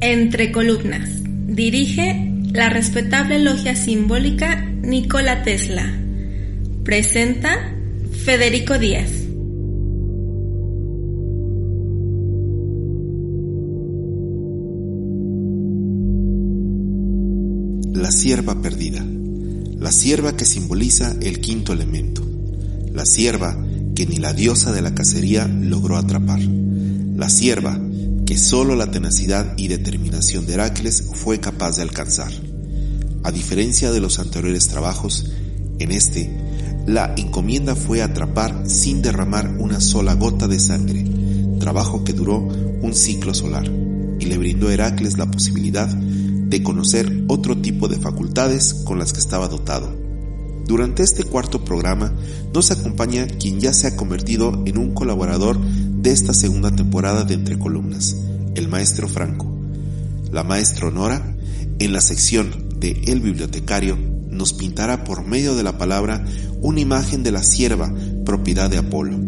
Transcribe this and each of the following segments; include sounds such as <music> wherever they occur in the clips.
Entre columnas. Dirige la respetable logia simbólica Nikola Tesla. Presenta Federico Díaz. Sierva perdida. La sierva que simboliza el quinto elemento. La sierva que ni la diosa de la cacería logró atrapar. La sierva que solo la tenacidad y determinación de Heracles fue capaz de alcanzar. A diferencia de los anteriores trabajos, en este, la encomienda fue atrapar sin derramar una sola gota de sangre, trabajo que duró un ciclo solar y le brindó a Heracles la posibilidad de conocer otro tipo de facultades con las que estaba dotado. Durante este cuarto programa nos acompaña quien ya se ha convertido en un colaborador de esta segunda temporada de Entre Columnas, el maestro Franco. La maestra Nora, en la sección de El Bibliotecario, nos pintará por medio de la palabra una imagen de la sierva, propiedad de Apolo.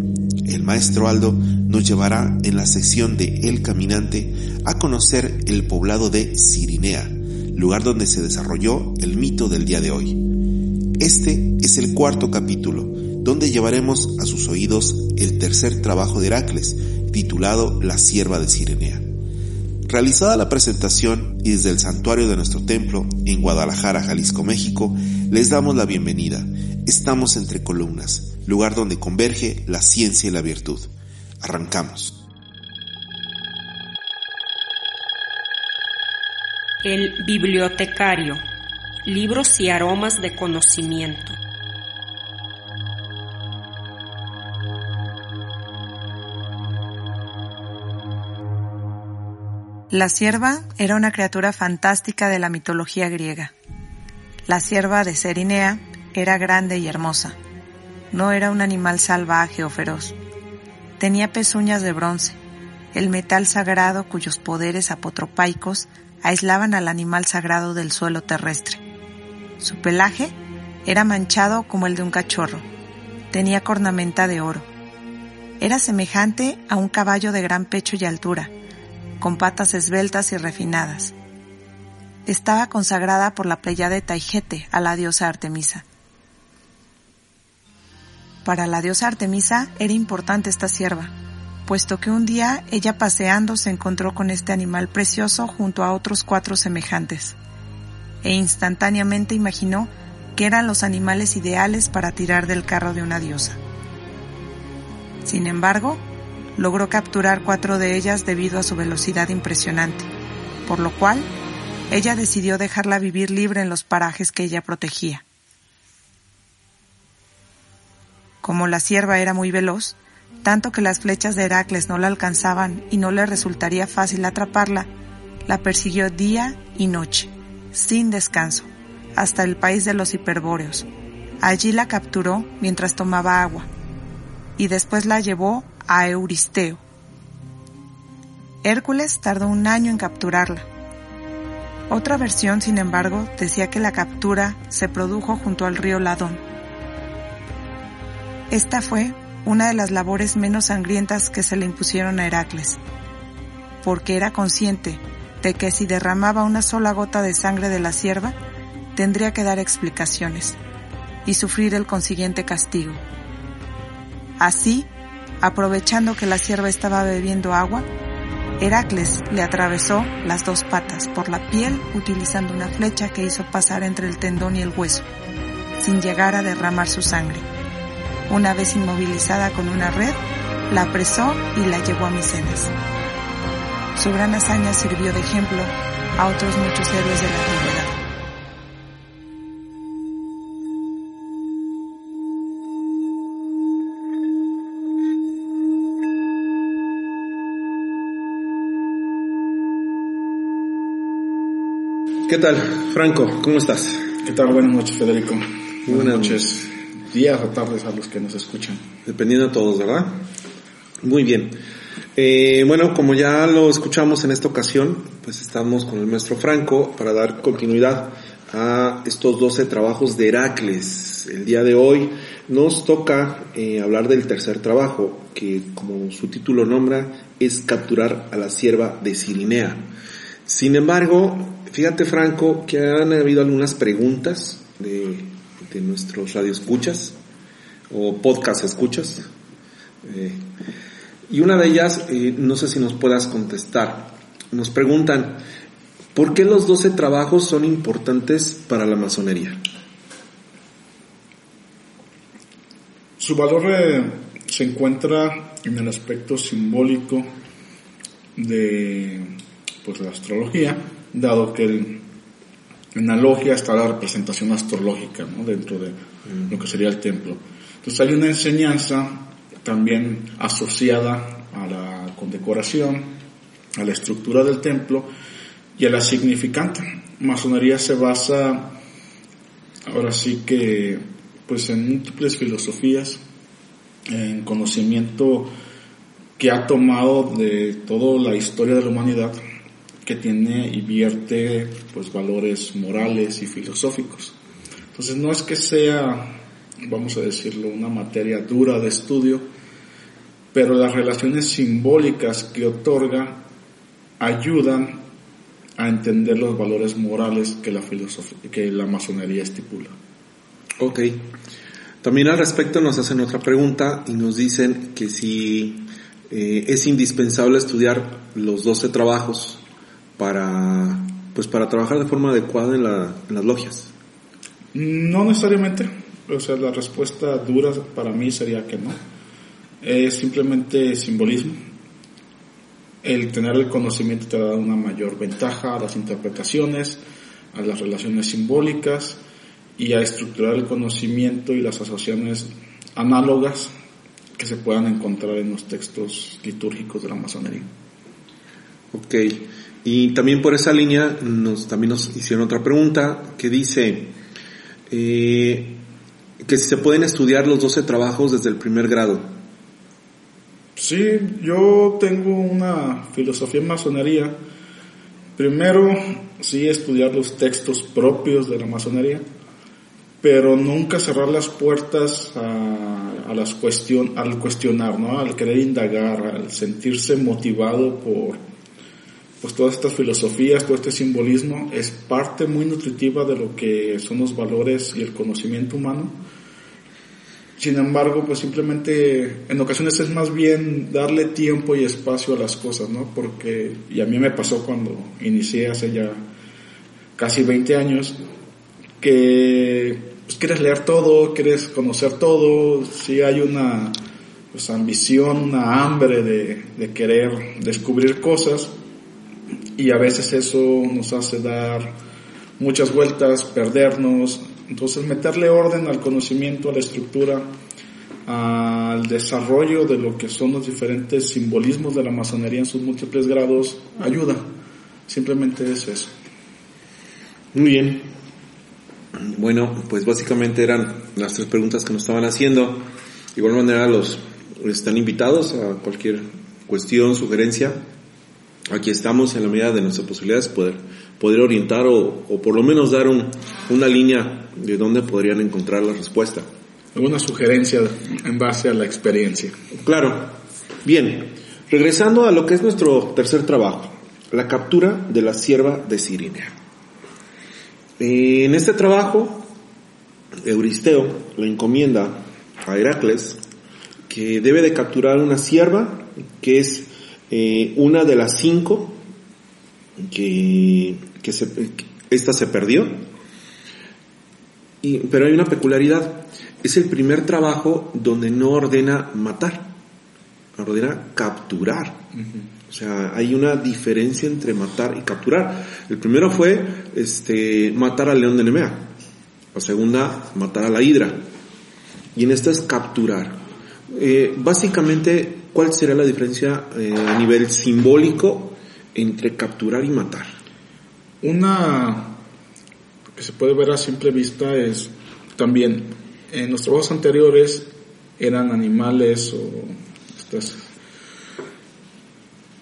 El maestro Aldo nos llevará en la sección de El Caminante a conocer el poblado de Cirinea, lugar donde se desarrolló el mito del día de hoy. Este es el cuarto capítulo, donde llevaremos a sus oídos el tercer trabajo de Heracles, titulado La sierva de Cirenea. Realizada la presentación y desde el santuario de nuestro templo en Guadalajara, Jalisco, México, les damos la bienvenida. Estamos entre columnas, lugar donde converge la ciencia y la virtud. Arrancamos. El bibliotecario. Libros y aromas de conocimiento. La sierva era una criatura fantástica de la mitología griega. La sierva de Cerinea era grande y hermosa. No era un animal salvaje o feroz. Tenía pezuñas de bronce, el metal sagrado cuyos poderes apotropaicos aislaban al animal sagrado del suelo terrestre. Su pelaje era manchado como el de un cachorro. Tenía cornamenta de oro. Era semejante a un caballo de gran pecho y altura con patas esbeltas y refinadas. Estaba consagrada por la de Taijete a la diosa Artemisa. Para la diosa Artemisa era importante esta sierva, puesto que un día ella paseando se encontró con este animal precioso junto a otros cuatro semejantes, e instantáneamente imaginó que eran los animales ideales para tirar del carro de una diosa. Sin embargo, logró capturar cuatro de ellas debido a su velocidad impresionante, por lo cual ella decidió dejarla vivir libre en los parajes que ella protegía. Como la sierva era muy veloz, tanto que las flechas de Heracles no la alcanzaban y no le resultaría fácil atraparla, la persiguió día y noche, sin descanso, hasta el país de los hiperbóreos. Allí la capturó mientras tomaba agua, y después la llevó a Euristeo. Hércules tardó un año en capturarla. Otra versión, sin embargo, decía que la captura se produjo junto al río Ladón. Esta fue una de las labores menos sangrientas que se le impusieron a Heracles, porque era consciente de que si derramaba una sola gota de sangre de la sierva, tendría que dar explicaciones y sufrir el consiguiente castigo. Así, Aprovechando que la sierva estaba bebiendo agua, Heracles le atravesó las dos patas por la piel utilizando una flecha que hizo pasar entre el tendón y el hueso, sin llegar a derramar su sangre. Una vez inmovilizada con una red, la apresó y la llevó a Micenas. Su gran hazaña sirvió de ejemplo a otros muchos héroes de la antigüedad. ¿Qué tal, Franco? ¿Cómo estás? ¿Qué tal? Buenas noches, Federico. Buenas, noches, días o tardes a los que nos escuchan. Dependiendo de todos, ¿verdad? Muy bien. Eh, bueno, como ya lo escuchamos en esta ocasión, pues estamos con el maestro Franco para dar continuidad a estos 12 trabajos de Heracles. El día de hoy nos toca eh, hablar del tercer trabajo, que como su título nombra, es capturar a la sierva de Cirinea. Sin embargo, fíjate Franco que han habido algunas preguntas de, de nuestros radioescuchas o podcast escuchas. Eh, y una de ellas, eh, no sé si nos puedas contestar. Nos preguntan, ¿por qué los 12 trabajos son importantes para la masonería? Su valor eh, se encuentra en el aspecto simbólico de pues, la astrología, dado que el, en la logia está la representación astrológica ¿no? dentro de lo que sería el templo. Entonces hay una enseñanza también asociada a la condecoración, a la estructura del templo y a la significante. Masonería se basa ahora sí que pues en múltiples filosofías, en conocimiento que ha tomado de toda la historia de la humanidad que tiene y vierte pues valores morales y filosóficos. Entonces no es que sea vamos a decirlo, una materia dura de estudio, pero las relaciones simbólicas que otorga ayudan a entender los valores morales que la filosofía, que la masonería estipula. Ok. También al respecto nos hacen otra pregunta y nos dicen que si eh, es indispensable estudiar los 12 trabajos para, pues para trabajar de forma adecuada en, la, en las logias. No necesariamente. O sea, la respuesta dura para mí sería que no. Es simplemente simbolismo. El tener el conocimiento te da una mayor ventaja a las interpretaciones, a las relaciones simbólicas y a estructurar el conocimiento y las asociaciones análogas que se puedan encontrar en los textos litúrgicos de la masonería. Ok, y también por esa línea nos, también nos hicieron otra pregunta que dice, eh, que si se pueden estudiar los 12 trabajos desde el primer grado. Sí, yo tengo una filosofía en masonería. Primero, sí, estudiar los textos propios de la masonería, pero nunca cerrar las puertas a, las cuestión, al cuestionar, ¿no? al querer indagar, al sentirse motivado por pues todas estas filosofías, todo este simbolismo es parte muy nutritiva de lo que son los valores y el conocimiento humano. Sin embargo, pues simplemente en ocasiones es más bien darle tiempo y espacio a las cosas, ¿no? Porque, y a mí me pasó cuando inicié hace ya casi 20 años, que pues, quieres leer todo, quieres conocer todo, si hay una pues, ambición, una hambre de, de querer descubrir cosas, y a veces eso nos hace dar muchas vueltas, perdernos. Entonces meterle orden al conocimiento, a la estructura, al desarrollo de lo que son los diferentes simbolismos de la masonería en sus múltiples grados ayuda. Simplemente es eso. Muy bien. Bueno, pues básicamente eran las tres preguntas que nos estaban haciendo. De igual manera los están invitados a cualquier cuestión, sugerencia, aquí estamos en la medida de nuestras posibilidades poder, poder orientar o, o por lo menos dar un, una línea de dónde podrían encontrar la respuesta. Alguna sugerencia en base a la experiencia. Claro. Bien, regresando a lo que es nuestro tercer trabajo, la captura de la sierva de Sirinea. En este trabajo, Euristeo le encomienda a Heracles que debe de capturar una sierva que es eh, una de las cinco que, que, se, que esta se perdió, y, pero hay una peculiaridad, es el primer trabajo donde no ordena matar, ordena capturar. Uh -huh. O sea, hay una diferencia entre matar y capturar. El primero fue este, matar al león de Nemea, la segunda, matar a la hidra, y en esta es capturar. Eh, básicamente ¿cuál será la diferencia eh, a nivel simbólico entre capturar y matar? Una que se puede ver a simple vista es también en los trabajos anteriores eran animales o estas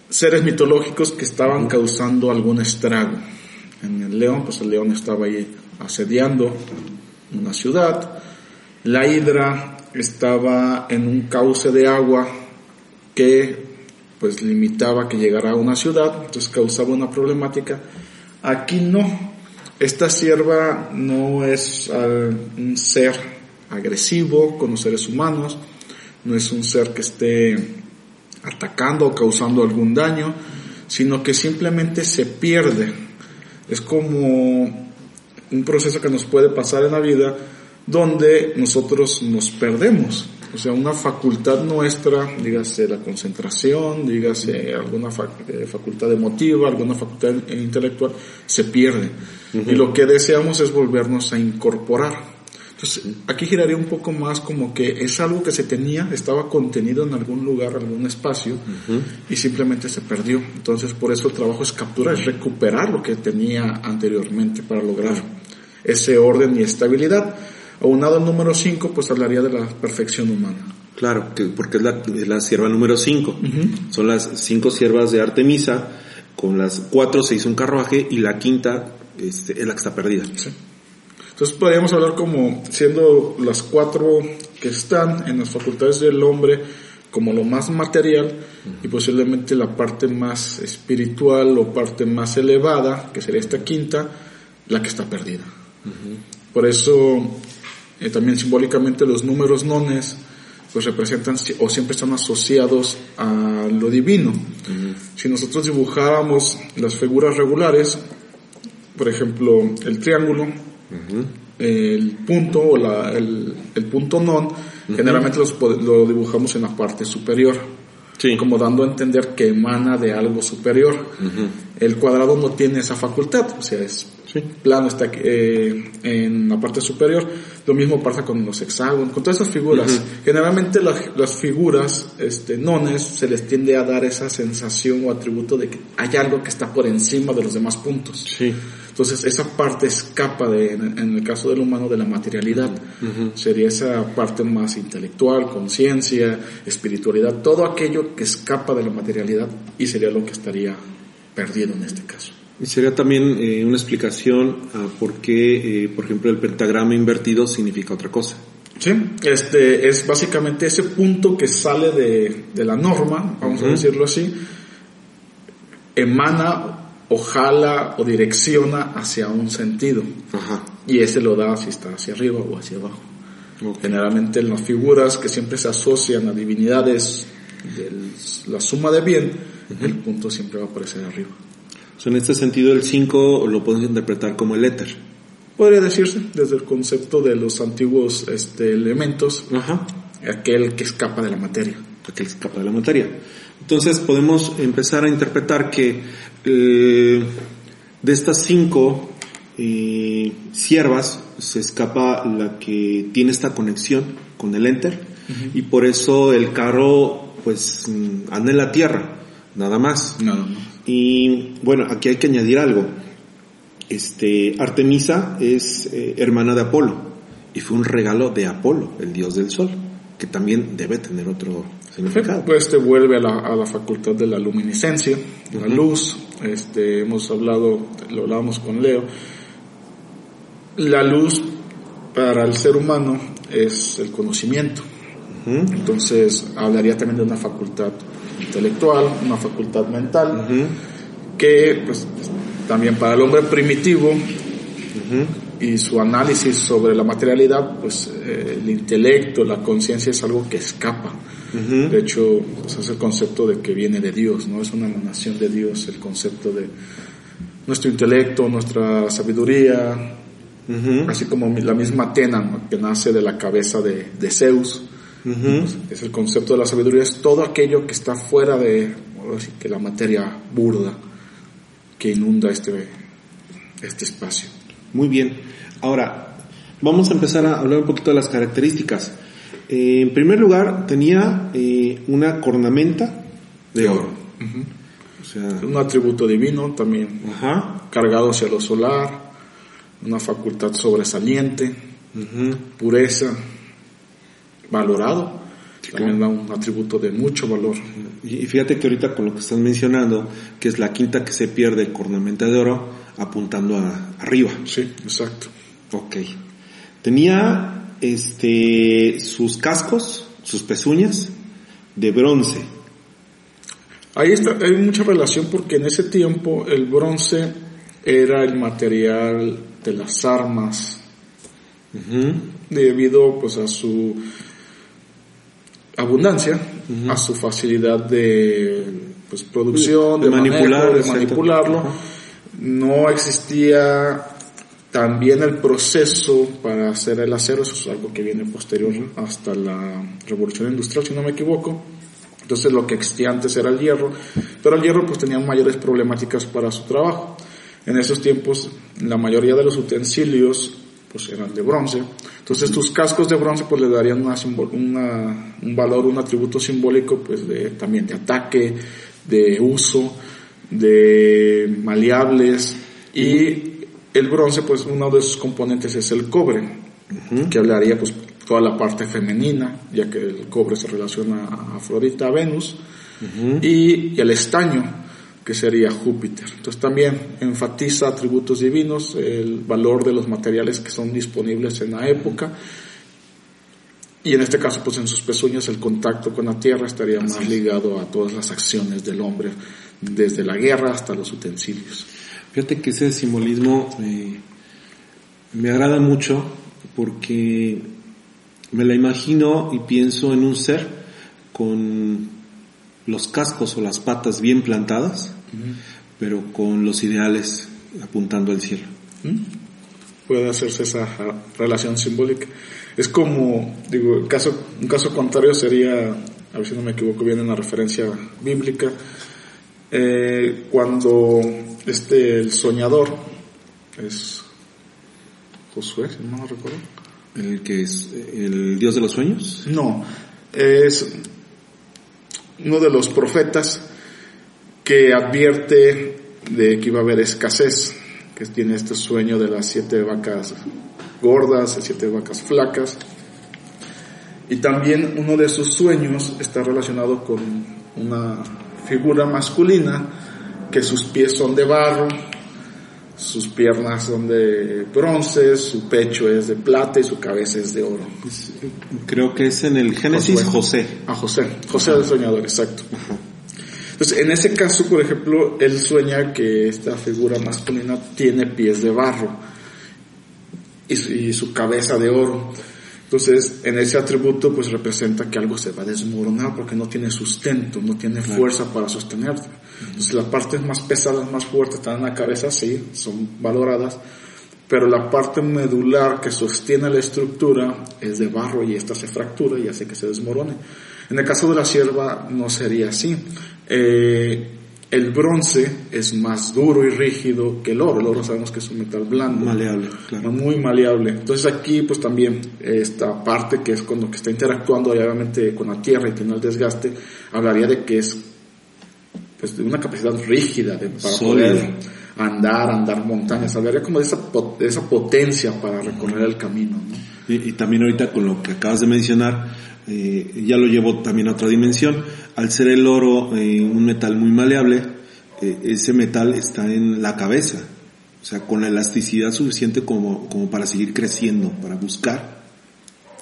seres mitológicos que estaban causando algún estrago. En el león, pues el león estaba ahí asediando una ciudad. La hidra estaba en un cauce de agua que pues limitaba que llegara a una ciudad, entonces causaba una problemática. Aquí no. Esta sierva no es un ser agresivo con los seres humanos, no es un ser que esté atacando o causando algún daño, sino que simplemente se pierde. Es como un proceso que nos puede pasar en la vida donde nosotros nos perdemos. O sea, una facultad nuestra, dígase la concentración, dígase alguna eh, facultad emotiva, alguna facultad intelectual, se pierde. Y lo que deseamos es volvernos a incorporar. Entonces, aquí giraría un poco más como que es algo que se tenía, estaba contenido en algún lugar, algún espacio, y simplemente se perdió. Entonces, por eso el trabajo es capturar, es recuperar lo que tenía anteriormente para lograr ese orden y estabilidad. Aunado al número 5, pues hablaría de la perfección humana. Claro, que, porque es la, la sierva número 5. Son las cinco siervas de Artemisa, con las cuatro se hizo un carruaje y la quinta este, es la que está perdida. Sí. Entonces podríamos hablar como siendo las cuatro que están en las facultades del hombre como lo más material y posiblemente la parte más espiritual o parte más elevada, que sería esta quinta, la que está perdida. Por eso eh, también simbólicamente los números nones pues representan o siempre están asociados a lo divino. Si nosotros dibujáramos las figuras regulares, por ejemplo, el triángulo, el punto o la, el, el, punto non, generalmente lo dibujamos en la parte superior. Como dando a entender que emana de algo superior. El cuadrado no tiene esa facultad, o sea, es plano, está eh, en la parte superior. Lo mismo pasa con los hexágonos, con todas esas figuras. Generalmente las figuras este, nones se les tiende a dar esa sensación o atributo de que hay algo que está por encima de los demás puntos. Sí. Entonces esa parte escapa de, en, el caso del humano de la materialidad. Sería esa parte más intelectual, conciencia, espiritualidad, todo aquello que escapa de la materialidad y sería lo que estaría perdido en este caso. Y sería también eh, una explicación a por qué, eh, por ejemplo, el pentagrama invertido significa otra cosa. Sí, este es básicamente ese punto que sale de, de la norma, vamos a decirlo así, emana o jala o direcciona hacia un sentido. Y ese lo da si está hacia arriba o hacia abajo. Generalmente en las figuras que siempre se asocian a divinidades de la suma de bien, el punto siempre va a aparecer arriba. En este sentido el 5 lo podemos interpretar como el éter. Podría decirse, desde el concepto de los antiguos este, elementos, aquel que escapa de la materia. Aquel que escapa de la materia. Entonces podemos empezar a interpretar que eh, de estas cinco eh, siervas se escapa la que tiene esta conexión con el enter y por eso el carro pues anda en la tierra, nada más. Y bueno, aquí hay que añadir algo. Este, Artemisa es eh, hermana de Apolo y fue un regalo de Apolo, el dios del sol, que también debe tener otro significado. Pues te vuelve a la, a la facultad de la luminiscencia, la luz, este, hemos hablado, lo hablábamos con Leo, la luz para el ser humano es el conocimiento. Entonces hablaría también de una facultad intelectual, una facultad mental, que pues, también para el hombre primitivo y su análisis sobre la materialidad, pues eh, el intelecto, la conciencia es algo que escapa. De hecho, pues, es el concepto de que viene de Dios, ¿no? Es una emanación de Dios el concepto de nuestro intelecto, nuestra sabiduría, así como la misma Atena, que nace de la cabeza de, Zeus. Pues, es el concepto de la sabiduría, es todo aquello que está fuera de que la materia burda que inunda este, este espacio. Muy bien. Ahora, vamos a empezar a hablar un poquito de las características. Eh, en primer lugar, tenía eh, una cornamenta de oro. un atributo divino también, cargado hacia lo solar, una facultad sobresaliente, pureza, valorado. También da un atributo de mucho valor. Y fíjate que ahorita con lo que estás mencionando, que es la quinta que se pierde, cornamenta de oro, apuntando a, arriba. Sí, exacto. Ok. Tenía este sus cascos, sus pezuñas de bronce. Ahí está, hay mucha relación porque en ese tiempo el bronce era el material de las armas debido pues a su abundancia, a su facilidad de pues, producción, de, manipular, de manipularlo. No existía también el proceso para hacer el acero, eso es algo que viene posterior hasta la revolución industrial, si no me equivoco. Entonces lo que existía antes era el hierro, pero el hierro pues tenía mayores problemáticas para su trabajo. En esos tiempos la mayoría de los utensilios pues eran de bronce. Entonces tus cascos de bronce pues le darían una, un valor, un atributo simbólico pues de, también de ataque, de uso, de maleables. Y el bronce pues uno de sus componentes es el cobre, que hablaría pues toda la parte femenina, ya que el cobre se relaciona a Afrodita, a Venus, y, el estaño, que sería Júpiter. Entonces también enfatiza atributos divinos, el valor de los materiales que son disponibles en la época, y en este caso, pues en sus pezuñas el contacto con la tierra estaría más ligado a todas las acciones del hombre, desde la guerra hasta los utensilios. Fíjate que ese simbolismo eh, me agrada mucho porque me la imagino y pienso en un ser con los cascos o las patas bien plantadas, pero con los ideales apuntando al cielo. Puede hacerse esa relación simbólica. Es como, digo, caso, un caso contrario sería, a ver si no me equivoco bien en la referencia bíblica, eh, cuando este, el soñador es Josué, no me recuerdo ¿El que es el Dios de los sueños? No, es uno de los profetas que advierte de que iba a haber escasez, que tiene este sueño de las siete vacas gordas, siete vacas flacas. Y también uno de sus sueños está relacionado con una figura masculina, que sus pies son de barro, sus piernas son de bronce, su pecho es de plata y su cabeza es de oro. Creo que es en el Génesis José. A José, José del soñador, exacto. Entonces, en ese caso, por ejemplo, él sueña que esta figura masculina tiene pies de barro y su, y su cabeza de oro. Entonces, en ese atributo, pues representa que algo se va a desmoronar porque no tiene sustento, no tiene fuerza para sostenerse. Entonces, las partes más pesadas, más fuertes están en la cabeza, sí, son valoradas, pero la parte medular que sostiene la estructura es de barro y esta se fractura y hace que se desmorone. En el caso de la sierva no sería así. Eh, el bronce es más duro y rígido que el oro. El oro sabemos que es un metal blando. Maleable, claro. Muy maleable. Entonces aquí pues también esta parte que es cuando que está interactuando obviamente con la tierra y tiene el desgaste, hablaría de que es pues de una capacidad rígida de, para poder andar, andar montañas. Hablaría como de esa, de esa potencia para recorrer el camino. Y, y, también ahorita con lo que acabas de mencionar, eh, ya lo llevo también a otra dimensión. Al ser el oro eh, un metal muy maleable, eh, ese metal está en la cabeza, o sea, con la elasticidad suficiente como, como para seguir creciendo, para buscar.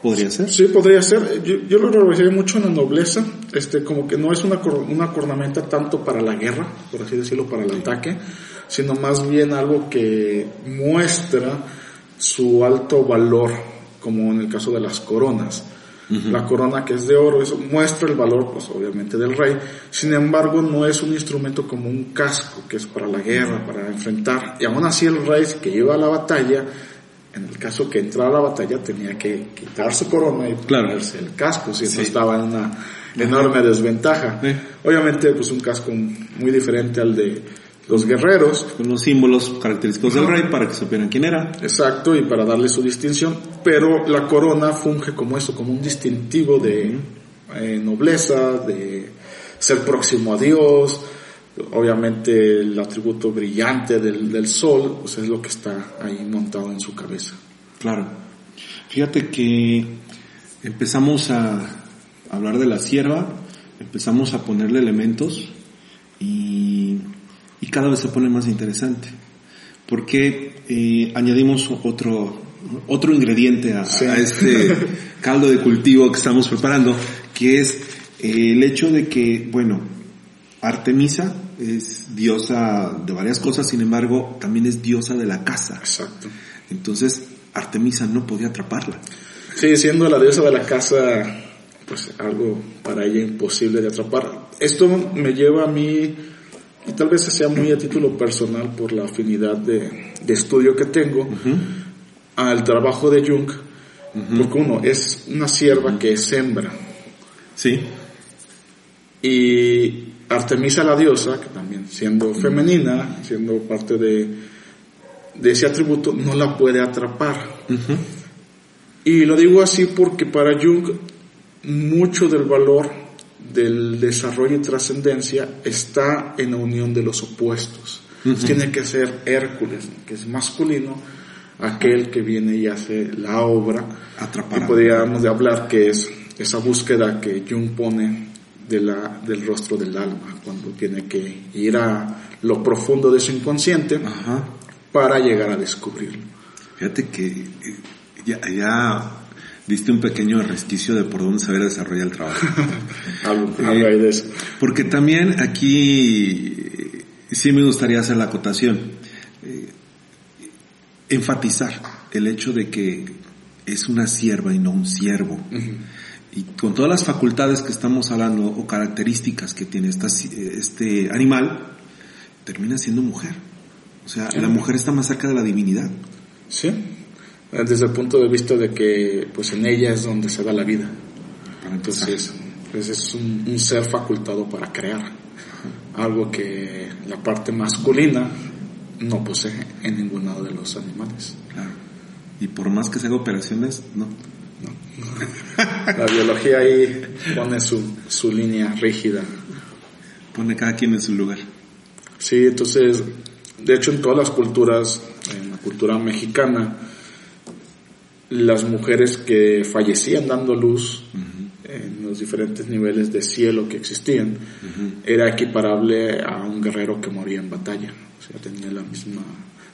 ¿Podría ser? Sí, podría ser. Yo, yo lo revisaría mucho en la nobleza, este, como que no es una, una cornamenta tanto para la guerra, por así decirlo, para el ataque, sino más bien algo que muestra su alto valor, como en el caso de las coronas. La corona que es de oro, eso muestra el valor, pues obviamente del rey. Sin embargo, no es un instrumento como un casco, que es para la guerra, para enfrentar. Y aún así el rey que iba a la batalla, en el caso que entrara a la batalla, tenía que quitar su corona y ponerse el casco, si no estaba en una enorme desventaja. Sí. Obviamente, pues un casco muy diferente al de los guerreros. Con los símbolos característicos del rey para que supieran quién era. Exacto, y para darle su distinción. Pero la corona funge como eso, como un distintivo de eh, nobleza, de ser próximo a Dios. Obviamente el atributo brillante del, del sol, pues es lo que está ahí montado en su cabeza. Claro. Fíjate que empezamos a hablar de la sierva, empezamos a ponerle elementos y cada vez se pone más interesante porque eh, añadimos otro otro ingrediente a, a este <laughs> caldo de cultivo que estamos preparando, que es eh, el hecho de que, bueno, Artemisa es diosa de varias cosas, sin embargo, también es diosa de la casa. Exacto. Entonces, Artemisa no podía atraparla. Sí, siendo la diosa de la casa, pues algo para ella imposible de atrapar. Esto me lleva a mí, y tal vez sea muy a título personal por la afinidad de, de estudio que tengo, al trabajo de Jung, porque uno es una sierva que es hembra. Sí. Y Artemisa la diosa, que también siendo femenina, siendo parte de, de ese atributo, no la puede atrapar. Y lo digo así porque para Jung mucho del valor del desarrollo y trascendencia está en la unión de los opuestos. Tiene que ser Hércules, que es masculino, aquel que viene y hace la obra. Atrapar Y podríamos de hablar que es esa búsqueda que Jung pone de la, del rostro del alma, cuando tiene que ir a lo profundo de su inconsciente Ajá. para llegar a descubrirlo. Fíjate que eh, ya, ya diste un pequeño resquicio de por dónde se debe desarrollar el trabajo. <laughs> Eh. Porque también aquí eh, sí me gustaría hacer la acotación. Eh, enfatizar el hecho de que es una sierva y no un siervo. Y con todas las facultades que estamos hablando o características que tiene esta, este animal, termina siendo mujer. O sea, la mujer está más cerca de la divinidad. Sí, desde el punto de vista de que pues en ella es donde se da la vida. Entonces, pues es un, un ser facultado para crear. Algo que la parte masculina no posee en ninguno de los animales. Claro. Y por más que se haga operaciones, no. La biología ahí pone su, su línea rígida. Pone cada quien en su lugar. Sí, entonces, de hecho en todas las culturas, en la cultura mexicana, las mujeres que fallecían dando luz en los diferentes niveles de cielo que existían, era equiparable a un guerrero que moría en batalla. O sea, tenía la misma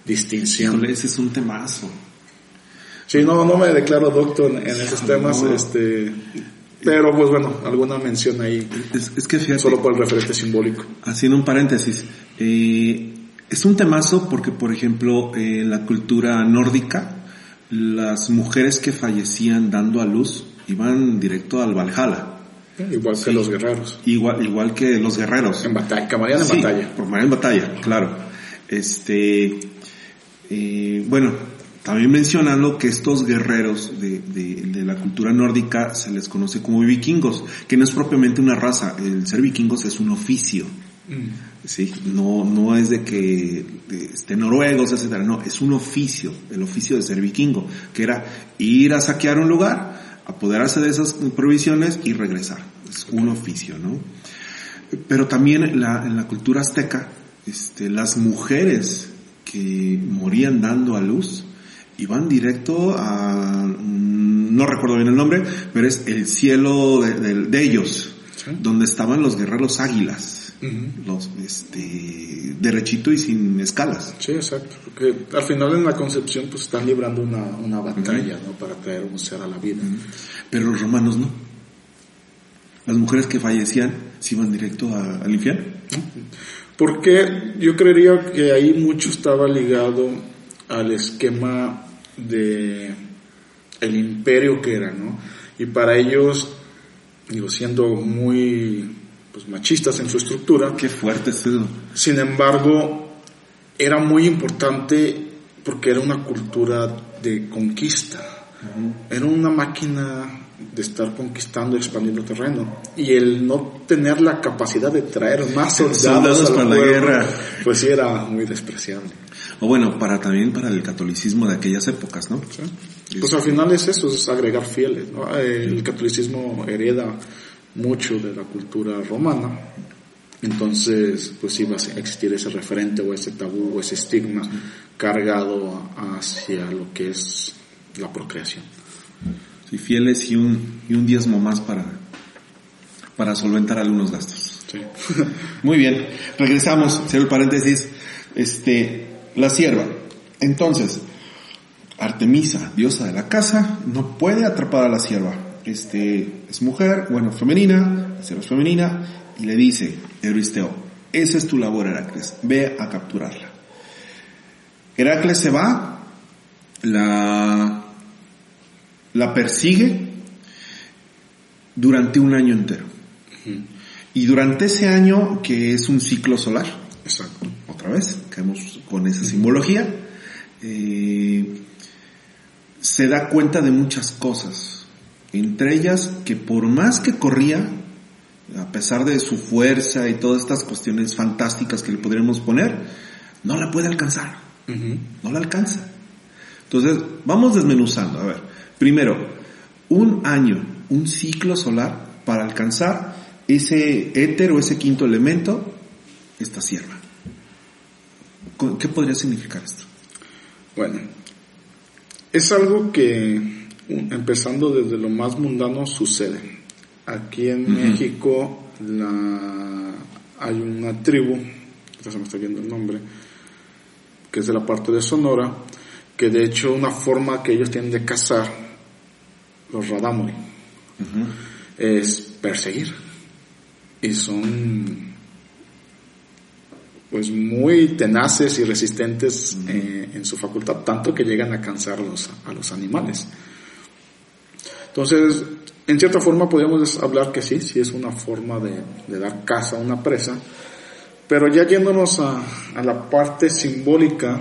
distinción. Híjole, ese es un temazo. Sí, no, no me declaro doctor en, en esos temas, No. este, pero pues bueno, alguna mención ahí, Es, es que fíjate, solo por el referente simbólico. haciendo un paréntesis, eh, es un temazo porque, por ejemplo, eh, la cultura nórdica, las mujeres que fallecían dando a luz iban directo al Valhalla. Igual que los guerreros. Igual, igual que los guerreros. En batalla, que morían en Sí, batalla. Por morir en batalla, claro. Este, eh, bueno, también mencionando que estos guerreros de, de- de la cultura nórdica se les conoce como vikingos, que no es propiamente una raza, el ser vikingos es un oficio. Sí, no, no es de que este, noruegos, etcétera, no, es un oficio, el oficio de ser vikingo, que era ir a saquear un lugar, apoderarse de esas provisiones y regresar. Es un oficio, ¿no? Pero también en la, en la cultura azteca, este, las mujeres que morían dando a luz iban directo a, mm, no recuerdo bien el nombre, pero es el cielo de, de- de ellos, Sí. donde estaban los guerreros águilas, Los, este, derechito y sin escalas. Sí, exacto. Porque al final en la concepción pues están librando una, una batalla, ¿no? Para traer un ser a la vida. Pero los romanos no. Las mujeres que fallecían se iban directo a- al infierno. Porque yo creería que ahí mucho estaba ligado al esquema de el imperio que era, ¿no? Y para ellos, digo, siendo muy pues, machistas en su estructura, Qué fuerte es eso. sin embargo, era muy importante porque era una cultura de conquista. Era una máquina de estar conquistando, expandiendo terreno. Y el no tener la capacidad de traer más soldados, para la pueblo, guerra. pues sí era muy despreciable. O bueno, para también para el catolicismo de aquellas épocas, ¿no? ¿sí? Pues al final es eso, es agregar fieles. ¿no? El catolicismo hereda mucho de la cultura romana. Entonces, pues iba a existir ese referente o ese tabú o ese estigma cargado hacia lo que es la procreación. Sí, fieles y un, y un diezmo más para, para solventar algunos gastos. Sí. <laughs> Muy bien, regresamos, cierro el paréntesis, este, la sierva. Entonces, Artemisa, diosa de la casa, no puede atrapar a la sierva. Este es mujer, bueno, femenina, la es femenina, y le dice, Euristeo, esa es tu labor, Heracles, ve a capturarla. Heracles se va, la, la persigue durante un año entero. Y durante ese año, que es un ciclo solar, Exacto. otra vez, caemos con esa simbología, eh, se da cuenta de muchas cosas. Entre ellas que por más que corría, a pesar de su fuerza y todas estas cuestiones fantásticas que le podríamos poner, no la puede alcanzar. No la alcanza. Entonces, vamos desmenuzando. A ver, primero, un año, un ciclo solar para alcanzar ese éter o ese quinto elemento, esta sierva. ¿Qué podría significar esto? Bueno, es algo que, empezando desde lo más mundano, sucede. Aquí en México la, hay una tribu, ya se me está viendo el nombre, que es de la parte de Sonora, que de hecho una forma que ellos tienen de cazar, los Radamuri, es perseguir. Y son pues muy tenaces y resistentes eh, en su facultad, tanto que llegan a cansar los, a los animales. Entonces, en cierta forma podríamos hablar que sí, sí es una forma de, de dar caza a una presa, pero ya yéndonos a, a, la parte simbólica,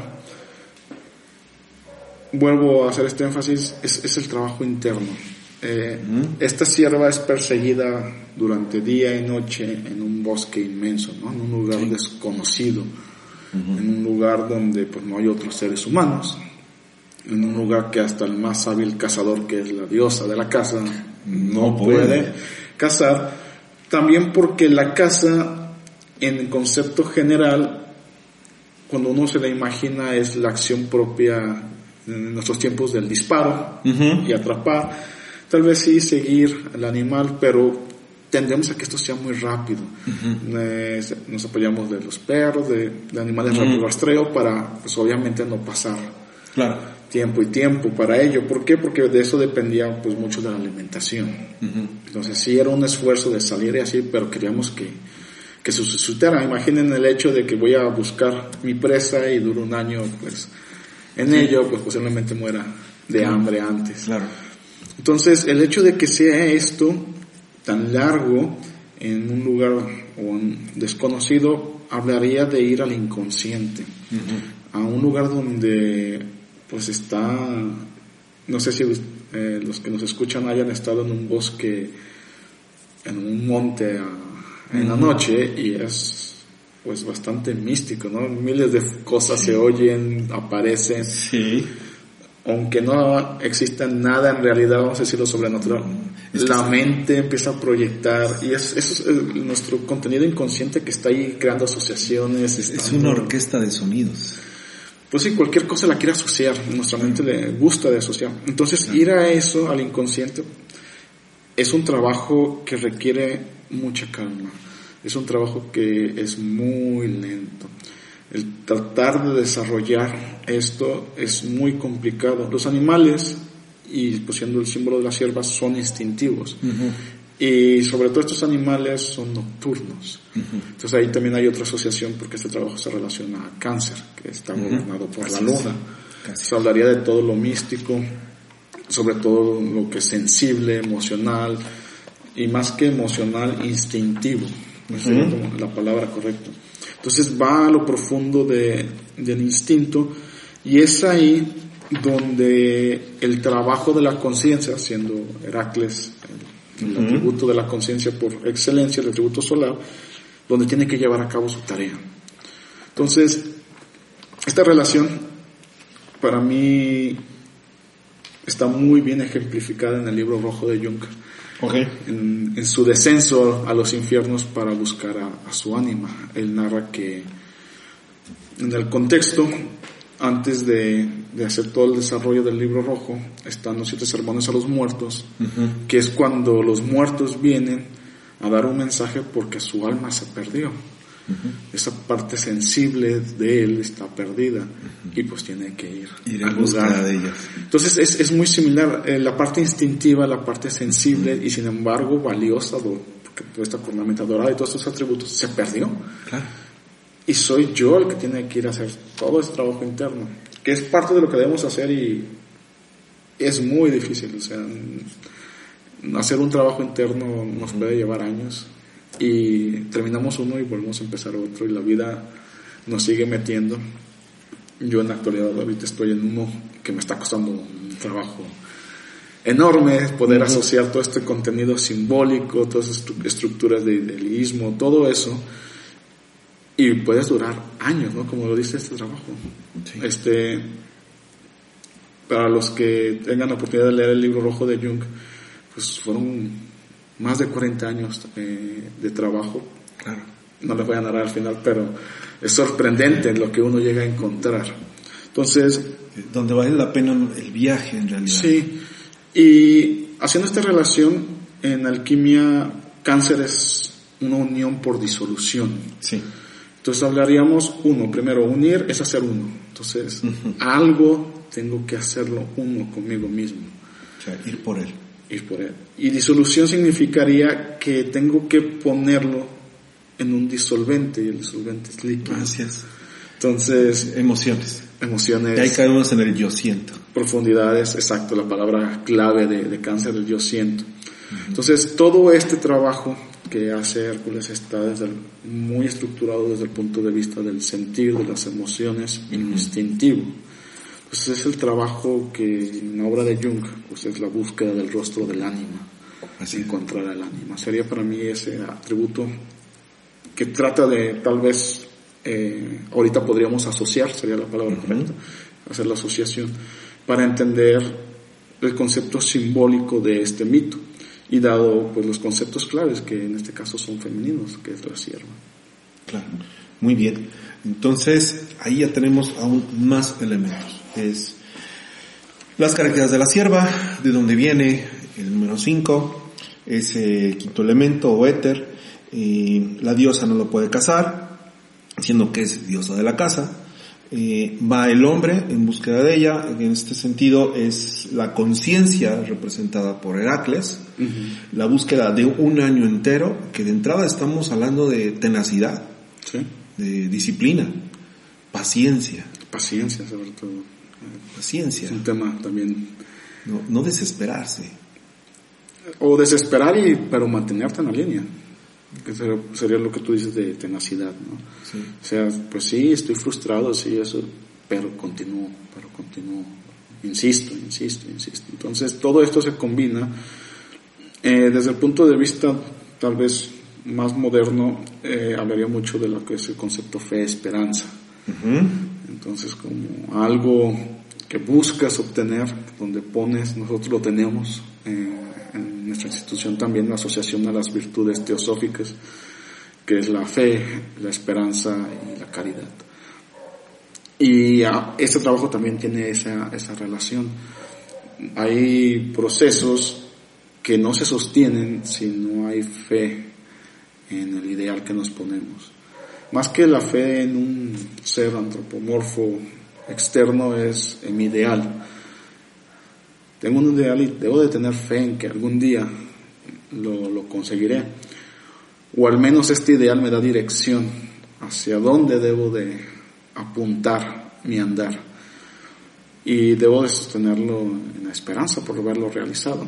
vuelvo a hacer este énfasis, es, es el trabajo interno. Eh, Esta sierva es perseguida durante día y noche en un bosque inmenso, ¿no? en un lugar desconocido, uh -huh. en un lugar donde pues, no hay otros seres humanos, en un lugar que hasta el más hábil cazador, que es la diosa de la casa, no, no puede. puede cazar. También porque la caza, en el concepto general, cuando uno se la imagina, es la acción propia en nuestros tiempos del disparo uh -huh. y atrapar tal vez sí seguir al animal, pero tendemos a que esto sea muy rápido. Uh -huh. eh, nos apoyamos de los perros, de, de animales uh -huh. rápido rastreo para, pues obviamente no pasar claro. Tiempo y tiempo para ello. ¿Por qué? Porque de eso dependía pues mucho de la alimentación. Uh -huh. Entonces sí era un esfuerzo de salir y así, pero queríamos que, que se suscitara. Imaginen el hecho de que voy a buscar mi presa y duro un año, pues en sí. ello, pues posiblemente muera de hambre antes. Claro. Entonces, el hecho de que sea esto tan largo en un lugar o un desconocido hablaría de ir al inconsciente, uh -huh. a un lugar donde pues está, no sé si eh, los que nos escuchan hayan estado en un bosque, en un monte a, en la noche y es pues bastante místico, ¿no? Miles de cosas sí. se oyen, aparecen. Sí aunque no exista nada en realidad, vamos a decirlo sobrenatural, es la mente empieza a proyectar y es, eso es nuestro contenido inconsciente que está ahí creando asociaciones. Es una orquesta de sonidos. Pues sí, cualquier cosa la quiere asociar, nuestra mente le gusta de asociar. Entonces ir a eso, al inconsciente, es un trabajo que requiere mucha calma, es un trabajo que es muy lento el tratar de desarrollar esto es muy complicado. Los animales, y pues siendo el símbolo de la sierva, son instintivos. Uh -huh. Y sobre todo estos animales son nocturnos. Uh -huh. Entonces ahí también hay otra asociación porque este trabajo se relaciona a cáncer, que está uh -huh. gobernado por Así la luna. Se hablaría de todo lo místico, sobre todo lo que es sensible, emocional, y más que emocional, instintivo. No sé la palabra correcta. Entonces va a lo profundo de, del instinto y es ahí donde el trabajo de la conciencia, siendo Heracles el, uh -huh. atributo de la conciencia por excelencia, el atributo solar, donde tiene que llevar a cabo su tarea. Entonces, esta relación para mí está muy bien ejemplificada en el libro rojo de Jung Okay. En, en, su descenso a los infiernos para buscar a, a, su ánima. Él narra que en el contexto, antes de, de, hacer todo el desarrollo del libro rojo, están los siete sermones a los muertos, uh -huh. que es cuando los muertos vienen a dar un mensaje porque su alma se perdió. Esa parte sensible de él está perdida y pues tiene que ir, Ir a lugar. de ellas. Entonces es, es muy similar, eh, la parte instintiva, la parte sensible y sin embargo valiosa, porque toda esta cornamenta dorada y todos estos atributos se perdió. Claro. Y soy yo el que tiene que ir a hacer todo ese trabajo interno, que es parte de lo que debemos hacer y es muy difícil. O sea, hacer un trabajo interno nos puede llevar años y terminamos uno y volvemos a empezar otro y la vida nos sigue metiendo. Yo en la actualidad ahorita estoy en uno que me está costando un trabajo enorme poder asociar todo este contenido simbólico, todas estru- estructuras de idealismo, todo eso y puedes durar años, ¿no? Como lo dice este trabajo. Sí. Este, para los que tengan la oportunidad de leer el libro rojo de Jung, pues fueron más de 40 años eh, de trabajo. Claro. No les voy a narrar al final, pero es sorprendente lo que uno llega a encontrar. Entonces, Eh, Donde vale la pena el viaje en realidad. Sí, y haciendo esta relación, en alquimia, cáncer es una unión por disolución. Sí. Entonces hablaríamos, uno, primero, unir es hacer uno. Entonces, algo tengo que hacerlo uno conmigo mismo, O sea, ir por él. ir por él. Y disolución significaría que tengo que ponerlo en un disolvente, y el disolvente es líquido. Gracias. Entonces, Emociones. emociones... Y ahí caemos en el yo siento. profundidades, exacto, la palabra clave de, de cáncer del yo siento. Entonces, todo este trabajo que hace Hércules está desde el- muy estructurado desde el punto de vista del sentir, de las emociones, y lo instintivo. Entonces, es el trabajo que en la obra de Jung, pues es la búsqueda del rostro del ánima, Así encontrar al ánima. Sería para mí ese atributo que trata de tal vez, eh, ahorita podríamos asociar, sería la palabra correcta, hacer la asociación, para entender el concepto simbólico de este mito y dado pues los conceptos claves que en este caso son femeninos, que es la sierva. Claro. Muy bien. Entonces, ahí ya tenemos aún más elementos. Es las características de la sierva, de dónde viene el número 5, ese quinto elemento o éter, eh, la diosa no lo puede casar, siendo que es diosa de la casa. Eh, va el hombre en búsqueda de ella, en este sentido es la conciencia representada por Heracles, la búsqueda de un año entero, que de entrada estamos hablando de tenacidad, ¿Sí? de disciplina, paciencia, Paciencia sobre todo. paciencia, Es un tema también. no, no desesperarse. O desesperar y pero mantenerte en la línea. Que sería, sería lo que tú dices de tenacidad, ¿no? Sí. O sea, pues sí, estoy frustrado, sí, eso, pero continúo, pero continúo, insisto, insisto, insisto. Entonces, todo esto se combina eh, desde el punto de vista tal vez más moderno, eh, hablaría mucho de lo que es el concepto fe-esperanza. Ujú. Entonces, como algo que buscas obtener, donde pones, nosotros lo tenemos eh, nuestra institución también, la Asociación a las Virtudes Teosóficas, que es la fe, la esperanza y la caridad. Y ah, este trabajo también tiene esa, esa relación. Hay procesos que no se sostienen si no hay fe en el ideal que nos ponemos. Más que la fe en un ser antropomorfo externo es en mi ideal. Tengo un ideal y debo de tener fe en que algún día lo, lo conseguiré. O al menos este ideal me da dirección hacia dónde debo de apuntar mi andar. Y debo de sostenerlo en la esperanza por verlo realizado.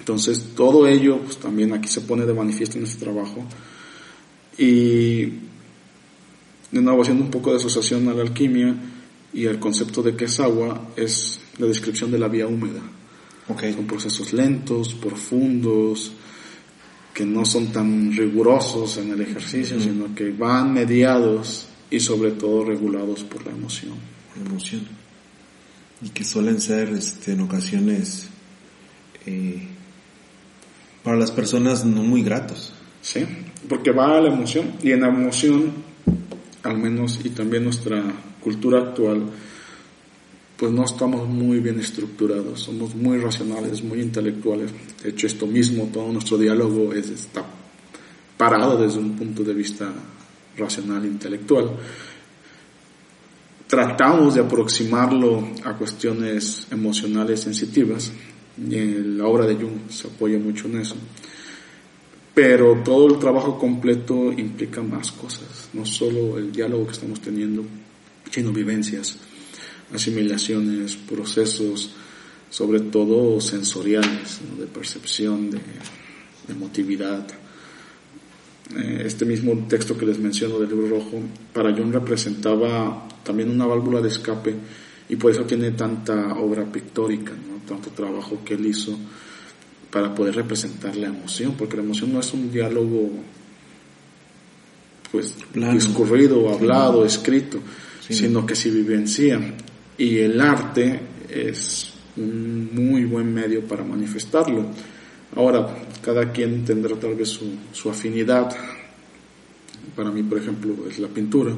Entonces todo ello pues, también aquí se pone de manifiesto en este trabajo. Y de nuevo haciendo un poco de asociación a la alquimia y el concepto de que es agua es la descripción de la vía húmeda. Ok. Son procesos lentos, profundos, que no son tan rigurosos en el ejercicio, sino que van mediados y sobre todo regulados por la emoción. emoción. Y que suelen ser este, en ocasiones eh, para las personas no muy gratos. ¿Sí? Porque va a la emoción y en la emoción, al menos y también nuestra cultura actual, pues no estamos muy bien estructurados, somos muy racionales, muy intelectuales. De hecho, esto mismo, todo nuestro diálogo es, está parado desde un punto de vista racional intelectual. Tratamos de aproximarlo a cuestiones emocionales sensitivas. Y la obra de Jung se apoya mucho en eso. Pero todo el trabajo completo implica más cosas, no solo el diálogo que estamos teniendo, sino vivencias, asimilaciones, procesos, sobre todo sensoriales, de percepción, de, emotividad. Eh, este mismo texto que les menciono del libro rojo, para Jung representaba también una válvula de escape y por eso tiene tanta obra pictórica, tanto trabajo que él hizo para poder representar la emoción, porque la emoción no es un diálogo pues discurrido, hablado, escrito, sino que se vivencia. Y el arte es un muy buen medio para manifestarlo. Ahora, cada quien tendrá tal vez su, su afinidad. Para mí, por ejemplo, es la pintura.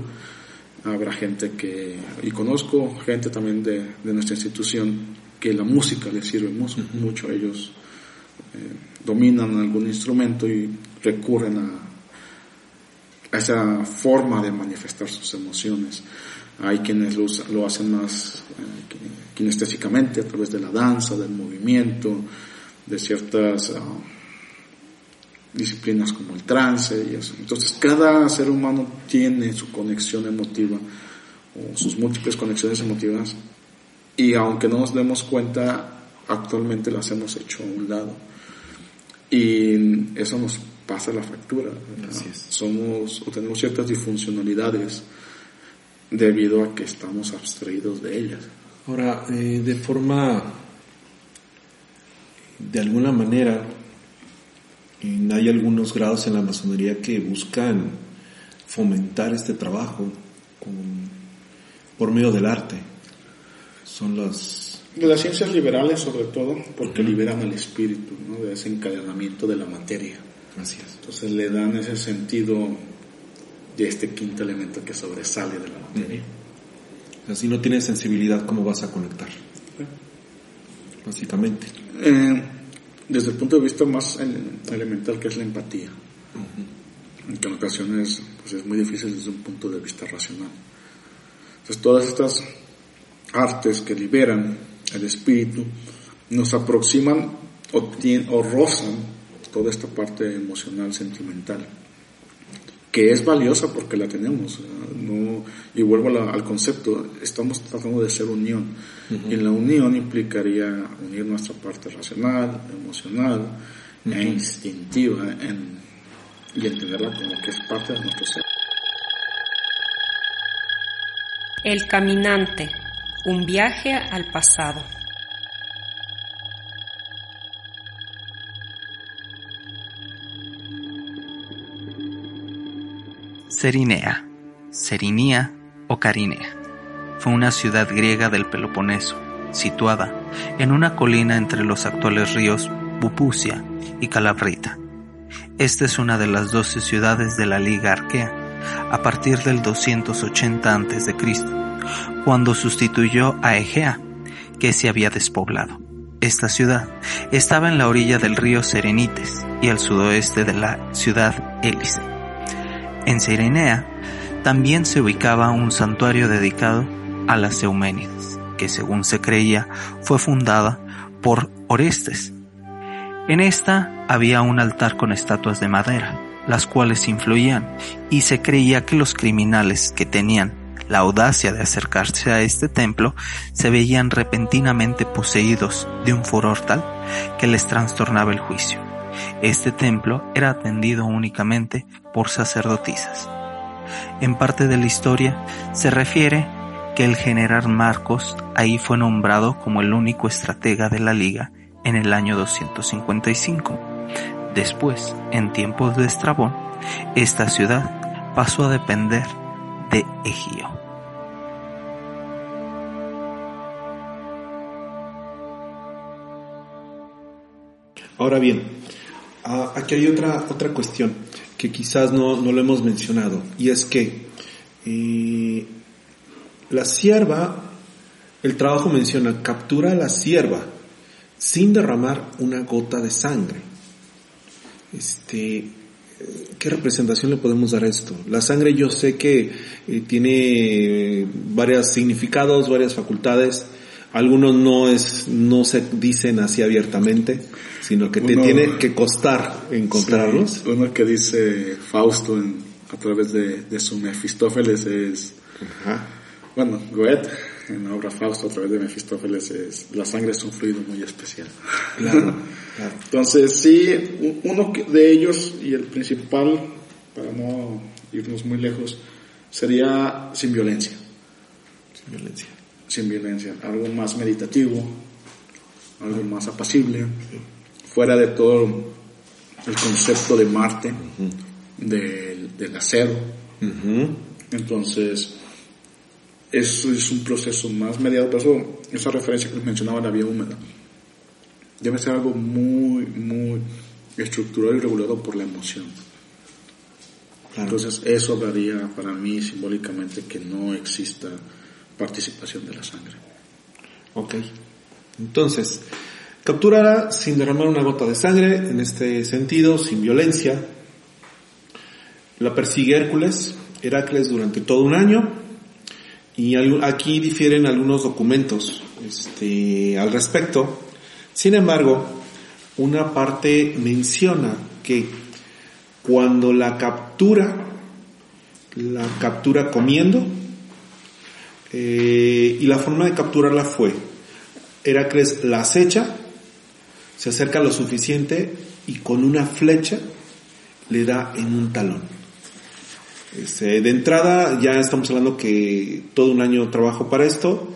Habrá gente que, y conozco gente también de, de nuestra institución, que la música les sirve mucho, mucho a ellos eh, dominan algún instrumento y recurren a, esa forma de manifestar sus emociones. Hay quienes lo, hacen más eh, kinestésicamente a través de la danza, del movimiento, de ciertas ah, disciplinas como el trance y eso. Entonces cada ser humano tiene su conexión emotiva o sus múltiples conexiones emotivas y aunque no nos demos cuenta, actualmente las hemos hecho a un lado. Y eso nos pasa la factura. Somos o tenemos ciertas disfuncionalidades debido a que estamos abstraídos de ellas. Ahora, eh, de forma, de alguna manera, hay algunos grados en la masonería que buscan fomentar este trabajo por medio del arte. Son las de las ciencias liberales sobre todo, porque liberan al espíritu, ¿no? de ese encadenamiento de la materia. Así Entonces le dan ese sentido de este quinto elemento que sobresale de la materia. Así no tienes sensibilidad, ¿cómo vas a conectar? Básicamente. Eh, desde el punto de vista más elemental que es la empatía, que en ocasiones pues, es muy difícil desde un punto de vista racional. Entonces todas estas artes que liberan el espíritu, nos aproximan o, o rozan toda esta parte emocional, sentimental, que es valiosa porque la tenemos. No, y vuelvo al concepto, estamos tratando de ser unión. Y la unión implicaría unir nuestra parte racional, emocional e instintiva en, y entenderla como que es parte de nuestro ser. El caminante un viaje al pasado. Cerinea, Cerinía o Carinea, fue una ciudad griega del Peloponeso, situada en una colina entre los actuales ríos Bupusia y Calabrita. Esta es una de las doce ciudades de la Liga Arquea, a partir del 280 a.C., cuando sustituyó a Egea, que se había despoblado. Esta ciudad estaba en la orilla del río Serenites y al sudoeste de la ciudad Hélice. En Serenea también se ubicaba un santuario dedicado a las Euménides, que según se creía fue fundada por Orestes. En esta había un altar con estatuas de madera, las cuales influían, y se creía que los criminales que tenían la audacia de acercarse a este templo, se veían repentinamente poseídos de un furor tal que les trastornaba el juicio. Este templo era atendido únicamente por sacerdotisas. En parte de la historia se refiere que el general Marcos ahí fue nombrado como el único estratega de la liga en el año 255. Después, en tiempos de Estrabón, esta ciudad pasó a depender de Egio. Ahora bien, ah, aquí hay otra, otra cuestión que quizás no, lo hemos mencionado y es que eh, la sierva, el trabajo menciona, captura la sierva sin derramar una gota de sangre. Este, ¿Qué representación le podemos dar a esto? La sangre yo sé que eh, tiene varios significados, varias facultades. Algunos no es, no se dicen así abiertamente, sino que te Uno- tiene que costar encontrarlos. Sí, uno que dice Fausto en- a través de, de su Mefistófeles es, Ajá. bueno, Goethe en la obra Fausto a través de Mefistófeles es, la sangre es un fluido muy especial. Claro, <laughs> claro. Entonces, sí, uno de ellos y el principal, para no irnos muy lejos, sería sin violencia. Sin violencia. Sin violencia. Algo más meditativo, algo más apacible, fuera de todo el concepto de Marte, del, del acero. Ujú. Entonces, eso es un proceso más mediado. Por eso, esa referencia que les mencionaba la vía húmeda, debe ser algo muy, muy estructurado y regulado por la emoción. Claro. Entonces, eso hablaría para mí simbólicamente que no exista participación de la sangre. Ok. Entonces, capturará sin derramar una gota de sangre, en este sentido, sin violencia. La persigue Hércules, Heracles durante todo un año. Y aquí difieren algunos documentos este, al respecto. Sin embargo, una parte menciona que cuando la captura, la captura comiendo, eh, y la forma de capturarla fue, Heracles la acecha, se acerca lo suficiente y con una flecha le da en un talón. Este, de entrada ya estamos hablando que todo un año trabajo para esto,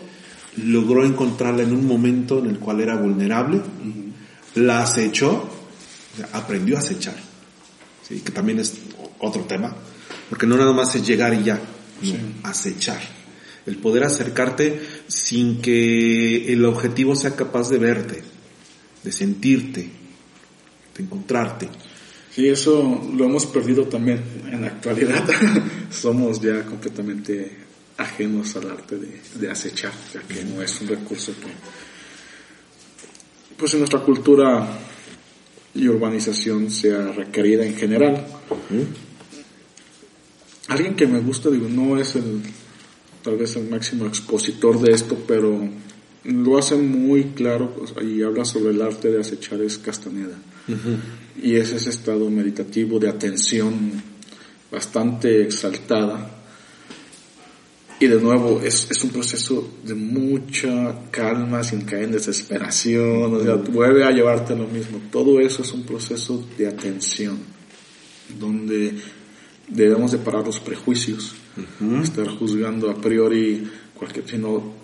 logró encontrarla en un momento en el cual era vulnerable, la acechó, o sea, aprendió a acechar, ¿sí? que también es otro tema, porque no nada más es llegar y ya, no, Sí. acechar. El poder acercarte sin que el objetivo sea capaz de verte, de sentirte, de encontrarte. Sí, eso lo hemos perdido también en la actualidad. <laughs> Somos ya completamente ajenos al arte de, de acechar, ya que no es un recurso que, pues en nuestra cultura y urbanización sea requerida en general. Alguien que me gusta, digo, no es el, tal vez el máximo expositor de esto, pero lo hace muy claro pues, y habla sobre el arte de acechar es Castaneda. Y es ese estado meditativo de atención bastante exaltada. Y de nuevo, es, es un proceso de mucha calma, sin caer en desesperación, o sea, vuelve a llevarte lo mismo. Todo eso es un proceso de atención, donde debemos de parar los prejuicios, estar juzgando a priori cualquier, sino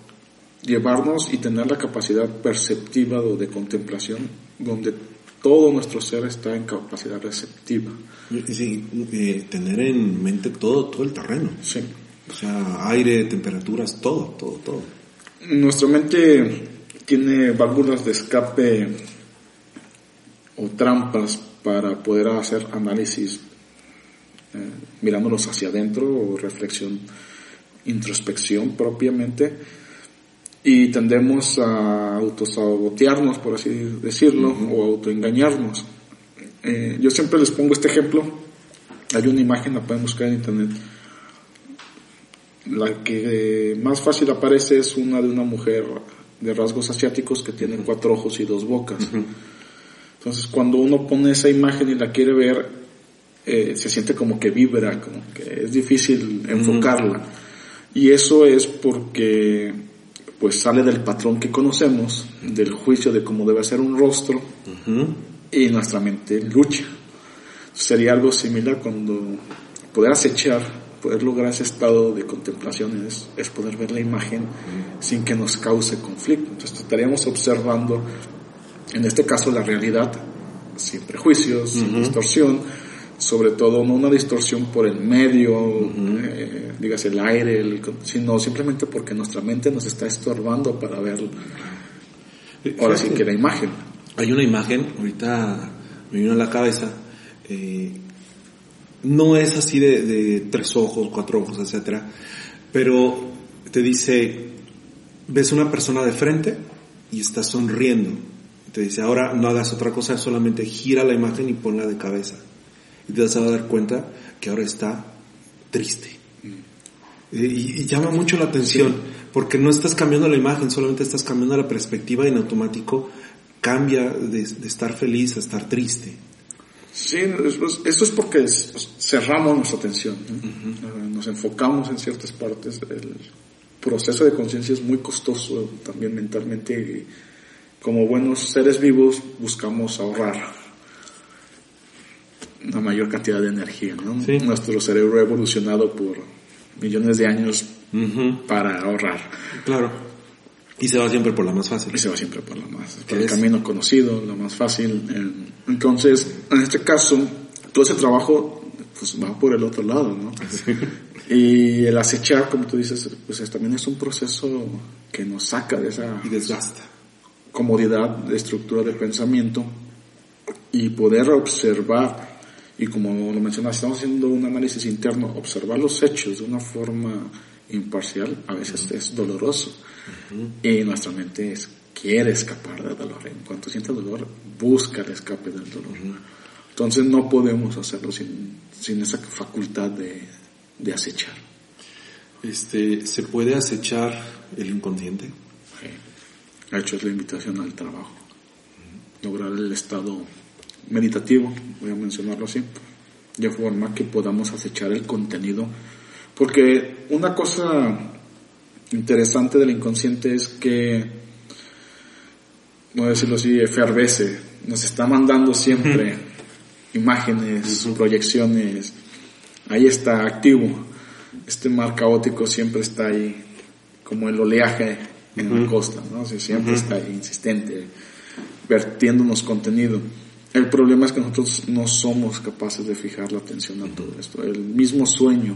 llevarnos y tener la capacidad perceptiva o de contemplación, donde todo nuestro ser está en capacidad receptiva. Sí, eh, tener en mente todo, todo el terreno. Sí. O sea, aire, temperaturas, todo, todo, todo. Nuestra mente tiene válvulas de escape o trampas para poder hacer análisis eh, mirándolos hacia adentro o reflexión, introspección propiamente y tendemos a autosabotearnos, por así decirlo, o autoengañarnos. Eh, yo siempre les pongo este ejemplo. Hay una imagen, la pueden buscar en internet. La que más fácil aparece es una de una mujer de rasgos asiáticos que tiene cuatro ojos y dos bocas. Entonces, cuando uno pone esa imagen y la quiere ver, eh, se siente como que vibra, como que es difícil enfocarla. Y eso es porque pues sale del patrón que conocemos, del juicio de cómo debe ser un rostro, y nuestra mente lucha. Sería algo similar cuando poder acechar, poder lograr ese estado de contemplación es, es poder ver la imagen sin que nos cause conflicto. Entonces estaríamos observando, en este caso, la realidad sin prejuicios, sin distorsión, sobre todo no una distorsión por el medio, eh, digas el aire, el- sino simplemente porque nuestra mente nos está estorbando para ver ahora sí que la imagen. Hay una imagen, ahorita me vino a la cabeza, eh, no es así de, de tres ojos, cuatro ojos, etcétera, pero te dice, ves una persona de frente y está sonriendo. Te dice, ahora no hagas otra cosa, solamente gira la imagen y ponla de cabeza. Y te vas a dar cuenta que ahora está triste. Y, y llama mucho la atención, porque no estás cambiando la imagen, solamente estás cambiando la perspectiva y en automático cambia de, de estar feliz a estar triste. Sí, es- esto es porque cerramos nuestra atención, ¿no? Eh, nos enfocamos en ciertas partes. El proceso de conciencia es muy costoso también mentalmente. y como buenos seres vivos buscamos ahorrar una mayor cantidad de energía. ¿no? Sí. Nuestro cerebro ha evolucionado por millones de años para ahorrar. Claro. Y se va siempre por la más fácil. Y se va siempre por la más, por ¿Qué el es? camino conocido, la más fácil. Entonces, en este caso, todo ese trabajo pues va por el otro lado, ¿no? Y el acechar, como tú dices, pues es- también es un proceso que nos saca de esa Y desgasta. comodidad de estructura de pensamiento y poder observar, y como lo mencionas, estamos haciendo un análisis interno, observar los hechos de una forma imparcial, a veces es doloroso. Y nuestra mente es, quiere escapar del dolor. En cuanto sienta dolor, busca el escape del dolor. Entonces no podemos hacerlo sin, sin esa facultad de, de acechar. Este, ¿Se puede acechar el inconsciente? De hecho, es la invitación al trabajo. Lograr el estado meditativo, voy a mencionarlo así, de forma que podamos acechar el contenido. Porque una cosa interesante del inconsciente es que, a decirlo así, efervece, nos está mandando siempre imágenes, proyecciones, ahí está activo. Este mar caótico siempre está ahí, como el oleaje en la costa, ¿no? O sea, siempre está ahí, insistente, vertiéndonos contenido. El problema es que nosotros no somos capaces de fijar la atención a todo esto. El mismo sueño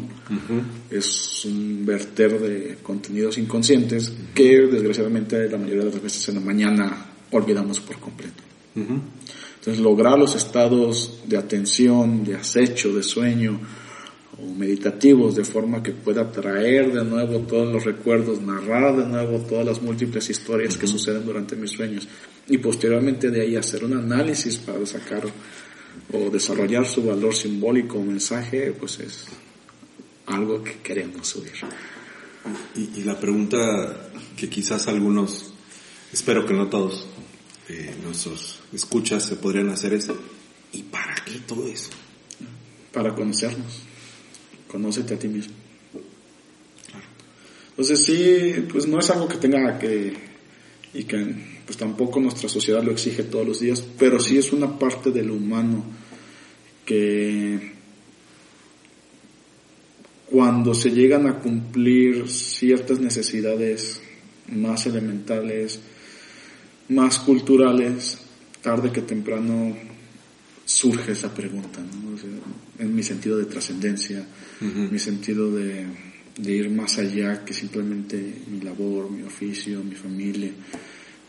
es un verter de contenidos inconscientes que desgraciadamente la mayoría de las veces en la mañana olvidamos por completo. Entonces lograr los estados de atención, de acecho, de sueño o meditativos de forma que pueda traer de nuevo todos los recuerdos, narrar de nuevo todas las múltiples historias que suceden durante mis sueños y posteriormente de ahí hacer un análisis para sacar o desarrollar su valor simbólico o mensaje, pues es algo que queremos oír. Y, y la pregunta que quizás algunos, espero que no todos, eh, nuestros escuchas se podrían hacer es, ¿y para qué todo eso? para conocernos. Conócete a ti mismo. Entonces sí, pues no es algo que tenga que, y que pues tampoco nuestra sociedad lo exige todos los días, pero sí es una parte del humano que cuando se llegan a cumplir ciertas necesidades más elementales, más culturales, tarde que temprano surge esa pregunta, ¿no? O sea, en mi sentido de trascendencia, mi sentido de, de ir más allá que simplemente mi labor, mi oficio, mi familia,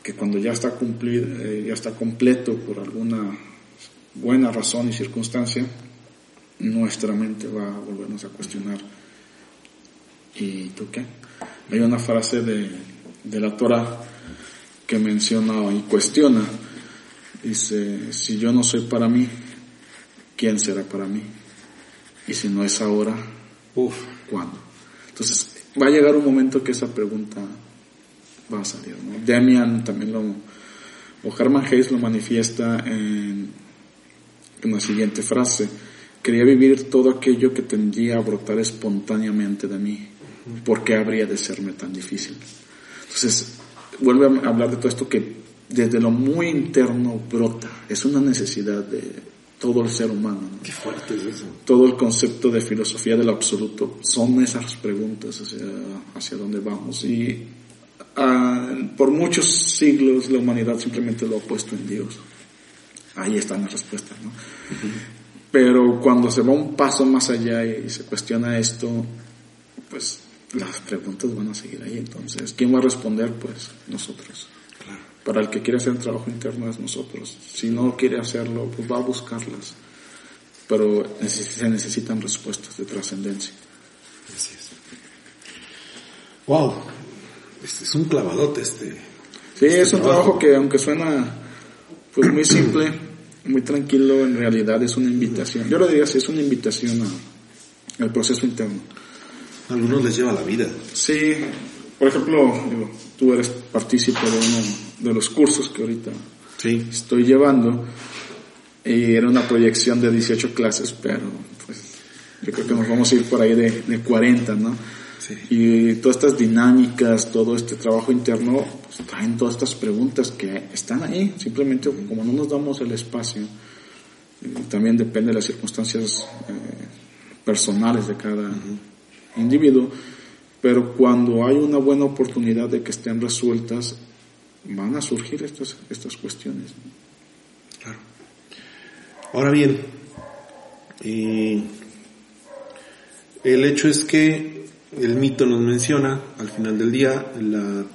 que cuando ya está cumplido, eh, ya está completo por alguna buena razón y circunstancia, nuestra mente va a volvernos a cuestionar. ¿Y tú qué? Hay una frase de, de la Torah que menciona y cuestiona. Dice, si yo no soy para mí, ¿quién será para mí? Y si no es ahora, Uf, ¿cuándo? Entonces, va a llegar un momento que esa pregunta va a salir. ¿no? Demian también lo, o Herman Hayes lo manifiesta en, en la siguiente frase. Quería vivir todo aquello que tendría a brotar espontáneamente de mí. ¿Por qué habría de serme tan difícil? Entonces, vuelve a hablar de todo esto que desde lo muy interno brota. Es una necesidad de todo el ser humano. ¿no? qué fuerte es eso. todo el concepto de filosofía del absoluto son esas preguntas hacia, hacia dónde vamos y ah, por muchos siglos la humanidad simplemente lo ha puesto en Dios ahí están las respuestas ¿no? pero cuando se va un paso más allá y se cuestiona esto pues las preguntas van a seguir ahí entonces ¿quién va a responder? pues nosotros para el que quiere hacer el trabajo interno es nosotros si no quiere hacerlo pues va a buscarlas pero se necesitan respuestas de trascendencia. Así es. Wow, este es un clavadote este. Sí, es un trabajo que aunque suena pues muy simple, muy tranquilo, en realidad es una invitación. Yo lo diría así, es una invitación al proceso interno. A algunos les lleva la vida. Sí, por ejemplo, tú eres partícipe de uno de los cursos que ahorita Sí. estoy llevando y era una proyección de 18 clases, pero pues yo creo que nos vamos a ir por ahí de, de 40, ¿no? Sí. Y todas estas dinámicas, todo este trabajo interno, pues traen todas estas preguntas que están ahí, simplemente como no nos damos el espacio, también depende de las circunstancias eh, personales de cada individuo, pero cuando hay una buena oportunidad de que estén resueltas, van a surgir estas, estas cuestiones. Claro. Ahora bien, eh, el hecho es que el mito nos menciona, al final del día, la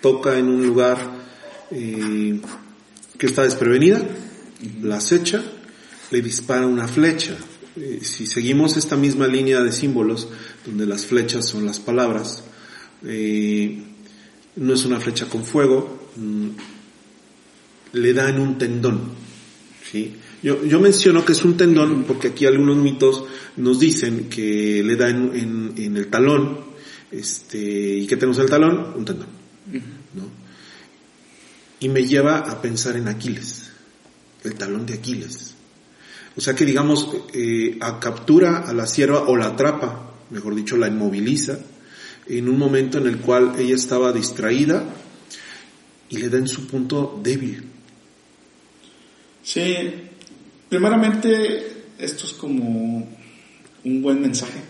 toca en un lugar eh, que está desprevenida, la acecha, le dispara una flecha. Eh, si seguimos esta misma línea de símbolos, donde las flechas son las palabras, eh, no es una flecha con fuego, mm, le da en un tendón. ¿sí? Yo, yo menciono que es un tendón porque aquí algunos mitos nos dicen que le da en, en- en el talón, este, y que tenemos en el talón, un tendón. ¿no? Y me lleva a pensar en Aquiles, el talón de Aquiles. O sea que digamos, eh, a captura a la sierva o la atrapa, mejor dicho, la inmoviliza, en un momento en el cual ella estaba distraída y le da en su punto débil. Sí, primeramente esto es como un buen mensaje,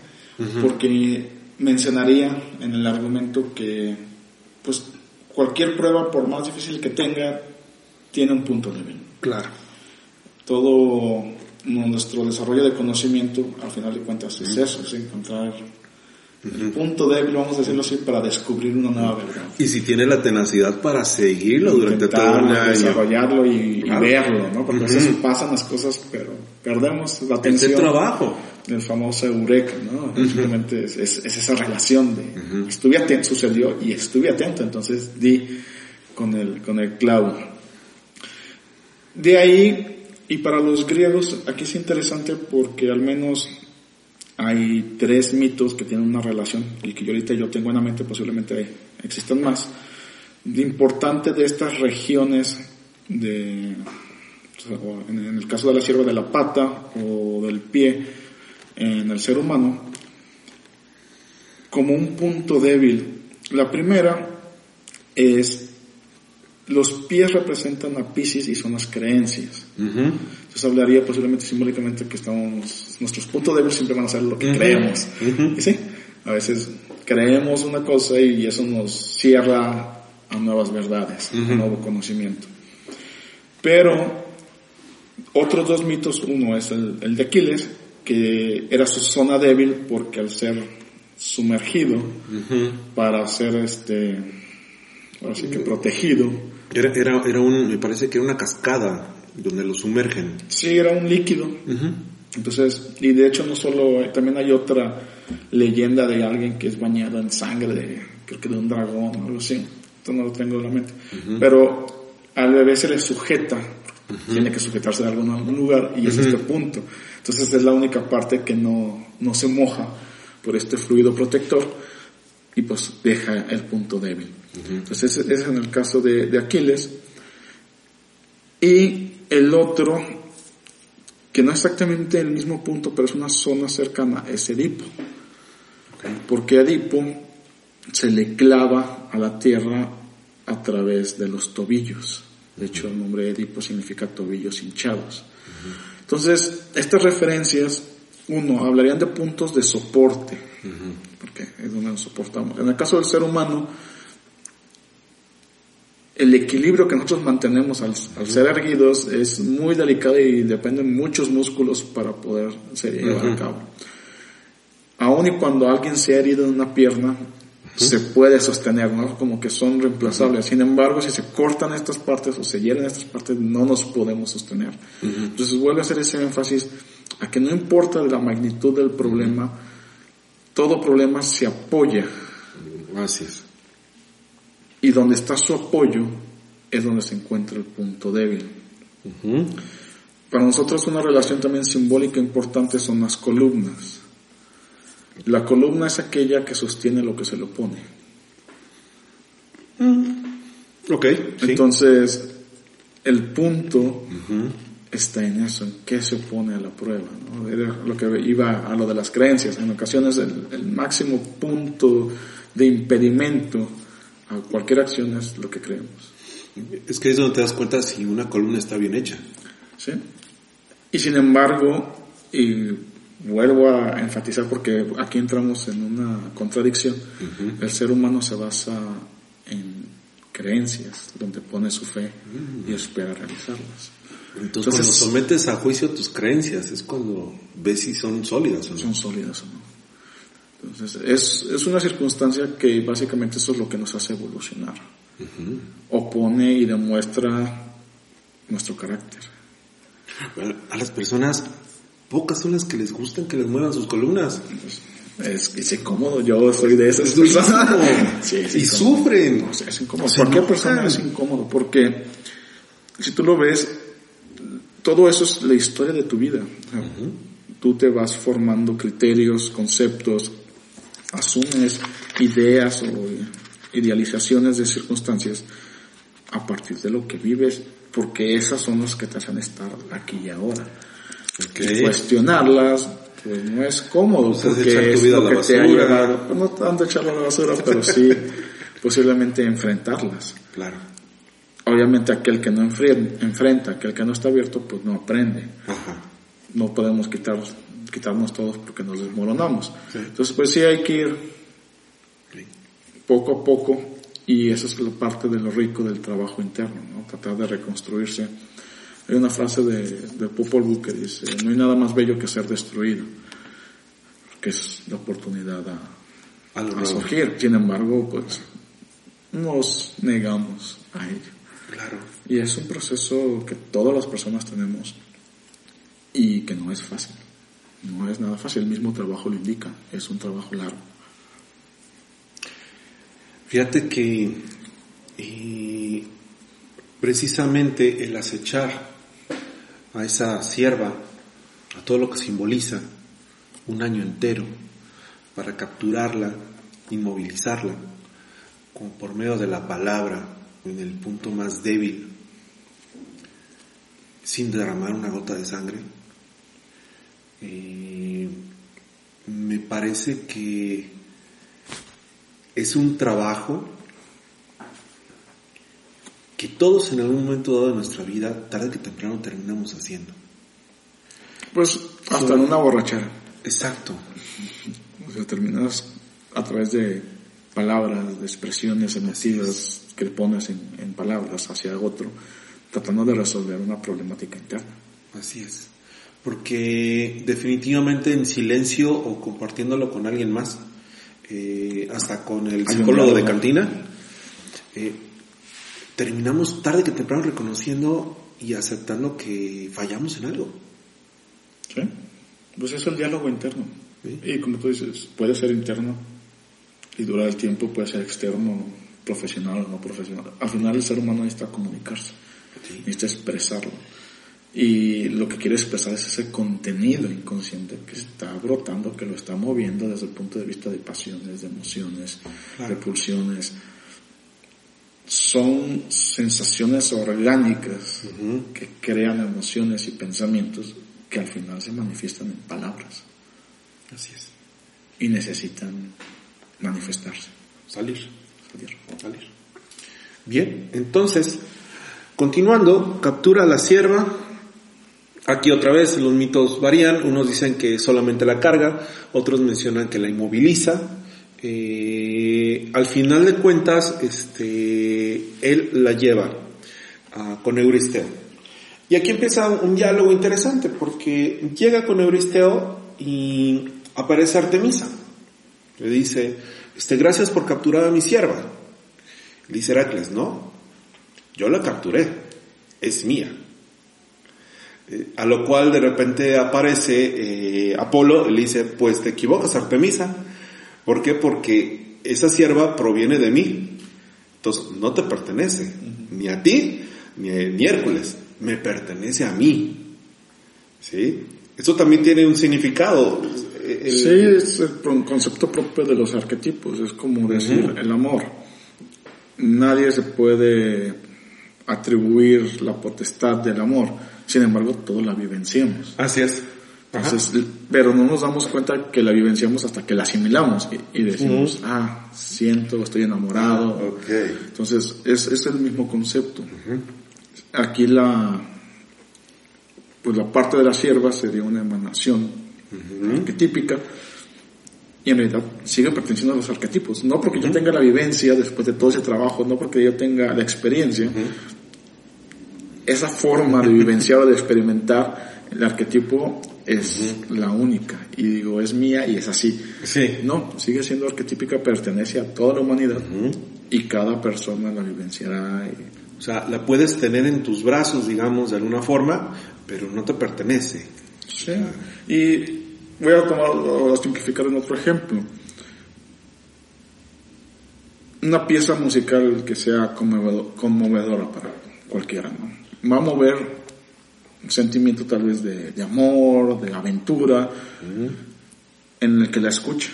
porque mencionaría en el argumento que pues cualquier prueba, por más difícil que tenga, tiene un punto débil. Claro. Todo nuestro desarrollo de conocimiento, al final de cuentas, es eso, es encontrar el punto débil, vamos a decirlo así, para descubrir una nueva verdad. Y si tiene la tenacidad para seguirlo durante todo Intentarlo, año. desarrollarlo y, y Claro. verlo, ¿no? Porque a veces Ujú. pasan las cosas, pero perdemos la Es atención. el trabajo. El famoso eureka, ¿no? Simplemente es, es- es esa relación de estuve atento, sucedió y estuve atento, entonces di con el, con el clavo. De ahí, y para los griegos, aquí es interesante porque al menos hay tres mitos que tienen una relación y que yo ahorita yo tengo en la mente, posiblemente existan más. Lo importante de estas regiones de, o en el caso de la sierva de la pata o del pie en el ser humano, como un punto débil. La primera es los pies representan a Pisces y son las creencias. Entonces hablaría posiblemente simbólicamente que estamos, nuestros puntos débiles siempre van a ser lo que creemos. Y sí, a veces creemos una cosa y eso nos cierra a nuevas verdades, a nuevo conocimiento. Pero otros dos mitos, uno es el, el de Aquiles, que era su zona débil porque al ser sumergido para ser este, ahora sí que protegido, Era, era, era un, me parece que era una cascada donde lo sumergen. sí era un líquido Ujú. Entonces, y de hecho no solo, eh, también hay otra leyenda de alguien que es bañado en sangre de, creo que de un dragón o algo así. Esto no lo tengo en la mente. Pero al bebé se le sujeta, tiene que sujetarse de algún, algún lugar y es este punto. Entonces es la única parte que no, no se moja por este fluido protector y pues deja el punto débil. Entonces ese, es en el caso de, de Aquiles. Y el otro que no es exactamente el mismo punto, pero es una zona cercana, es Edipo. Porque Edipo se le clava a la tierra a través de los tobillos. De hecho, el nombre Edipo significa tobillos hinchados. Entonces, estas referencias, uno, hablarían de puntos de soporte, porque es donde nos soportamos. En el caso del ser humano, el equilibrio que nosotros mantenemos al, al ser erguidos es muy delicado y dependen muchos músculos para poder se llevar a cabo. Aún y cuando alguien se ha herido en una pierna, se puede sostener, ¿no? Como que son reemplazables. Sin embargo, si se cortan estas partes o se hieren estas partes, no nos podemos sostener. Entonces vuelve a hacer ese énfasis a que no importa la magnitud del problema, todo problema se apoya es. Y donde está su apoyo es donde se encuentra el punto débil. Para nosotros una relación también simbólica importante son las columnas. La columna es aquella que sostiene lo que se le opone. Ok. sí. Entonces, el punto está en eso, en qué se opone a la prueba. ¿no? Era lo que iba a lo de las creencias. En ocasiones el, el máximo punto de impedimento a cualquier acción es lo que creemos. Es que es donde te das cuenta si una columna está bien hecha. ¿sí? Y sin embargo, y vuelvo a enfatizar porque aquí entramos en una contradicción, el ser humano se basa en creencias, donde pone su fe y espera realizarlas. Entonces, cuando sometes a juicio tus creencias, es cuando ves si son sólidas o no. son sólidas o no. Entonces, es, es una circunstancia que básicamente eso es lo que nos hace evolucionar. Opone y demuestra nuestro carácter. Bueno, a las personas, pocas son las que les gustan que les muevan sus columnas. Es, es incómodo, yo soy de esas Es durísimo. <laughs> Sí, es y sufren. O sea, es incómodo. Se Cualquier enojan. persona es incómodo porque si tú lo ves, todo eso es la historia de tu vida. O sea, Tú te vas formando criterios, conceptos, asumes ideas o idealizaciones de circunstancias a partir de lo que vives, porque esas son las que te hacen estar aquí y ahora. Ok. Y cuestionarlas, pues no es cómodo, porque es lo que te ha llevado, pues no tanto echarlo a la basura, pero sí <laughs> posiblemente enfrentarlas. Claro. Obviamente aquel que no enfren- enfrenta, aquel que no está abierto, pues no aprende. Ajá. No podemos quitar, quitarnos todos porque nos desmoronamos. Sí. Entonces pues sí hay que ir poco a poco y esa es la parte de lo rico del trabajo interno, ¿no? tratar de reconstruirse. Hay una frase de, de Popol Vuh que dice, no hay nada más bello que ser destruido, que es la oportunidad a, A a surgir. Sin embargo, pues nos negamos a ello. Claro. Y es un proceso que todas las personas tenemos y que no es fácil. No es nada fácil, el mismo trabajo lo indica, es un trabajo largo. Fíjate que eh, precisamente el acechar a esa sierva, a todo lo que simboliza, un año entero, para capturarla, inmovilizarla, como por medio de la palabra, en el punto más débil, sin derramar una gota de sangre, eh, me parece que es un trabajo que todos en algún momento dado de nuestra vida, tarde que temprano, terminamos haciendo. Pues hasta en una borrachera. Exacto. O sea, terminas a través de palabras, de expresiones emotivas que pones en, en palabras hacia otro, tratando de resolver una problemática interna. Así es. Porque definitivamente en silencio o compartiéndolo con alguien más, eh, hasta con el psicólogo de cantina, eh, terminamos tarde que temprano reconociendo y aceptando que fallamos en algo. ¿Sí? Pues es el diálogo interno. Sí. Y como tú dices, puede ser interno y durar el tiempo, puede ser externo, profesional o no profesional. Al final el ser humano necesita comunicarse, Sí. necesita expresarlo. Y lo que quiere expresar es ese contenido inconsciente que está brotando, que lo está moviendo desde el punto de vista de pasiones, de emociones, Claro. de pulsiones. Son sensaciones orgánicas que crean emociones y pensamientos que al final se manifiestan en palabras Así es. y necesitan manifestarse. Salir. salir. Salir. Bien, entonces, continuando, captura a la sierva. Aquí otra vez los mitos varían. Unos dicen que solamente la carga, otros mencionan que la inmoviliza. Eh, al final de cuentas, este, él la lleva ah, con Euristeo. Y aquí empieza un diálogo interesante porque llega con Euristeo y aparece Artemisa. Le dice, este, gracias por capturar a mi sierva. Le dice Heracles, no, yo la capturé, es mía. Eh, a lo cual de repente aparece eh, Apolo y le dice, pues te equivocas Artemisa. ¿Por qué? Porque esa sierva proviene de mí. Entonces no te pertenece, ni a ti, ni, ni a Hércules, me pertenece a mí. ¿Sí? Eso también tiene un significado. Sí, es el concepto propio de los arquetipos, es como decir el amor. Nadie se puede atribuir la potestad del amor, sin embargo todos la vivenciamos. Así es. pero no nos damos cuenta que la vivenciamos hasta que la asimilamos y, decimos, ah, siento, estoy enamorado. Entonces, es, es, el mismo concepto. Aquí la, pues la parte de la sierva sería una emanación arquetípica, y en realidad sigue perteneciendo a los arquetipos. No porque yo tenga la vivencia después de todo ese trabajo, no porque yo tenga la experiencia, esa forma de vivenciar o de experimentar el arquetipo es la única. Y digo, es mía y es así. Sí. No, sigue siendo arquetípica, pertenece a toda la humanidad y cada persona la vivenciará. O sea, la puedes tener en tus brazos, digamos, de alguna forma, pero no te pertenece. Sí. Y voy a tomar a simplificar en otro ejemplo. Una pieza musical que sea conmovedora para cualquiera, ¿no? Va a mover un sentimiento tal vez de, amor, de aventura, en el que la escucha.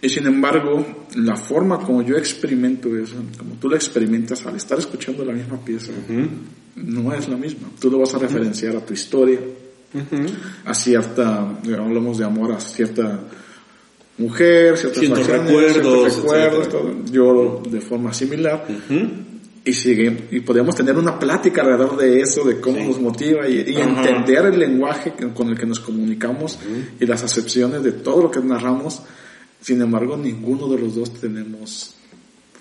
Y sin embargo, la forma como yo experimento eso, como tú la experimentas al estar escuchando la misma pieza, no es la misma. Tú lo vas a referenciar a tu historia, a cierta, hablamos de amor a cierta mujer, ciertas recuerdos, recuerdos yo de forma similar. Y sigue, y podemos tener una plática alrededor de eso, de cómo nos motiva y, entender el lenguaje con el que nos comunicamos y las acepciones de todo lo que narramos. Sin embargo, ninguno de los dos tenemos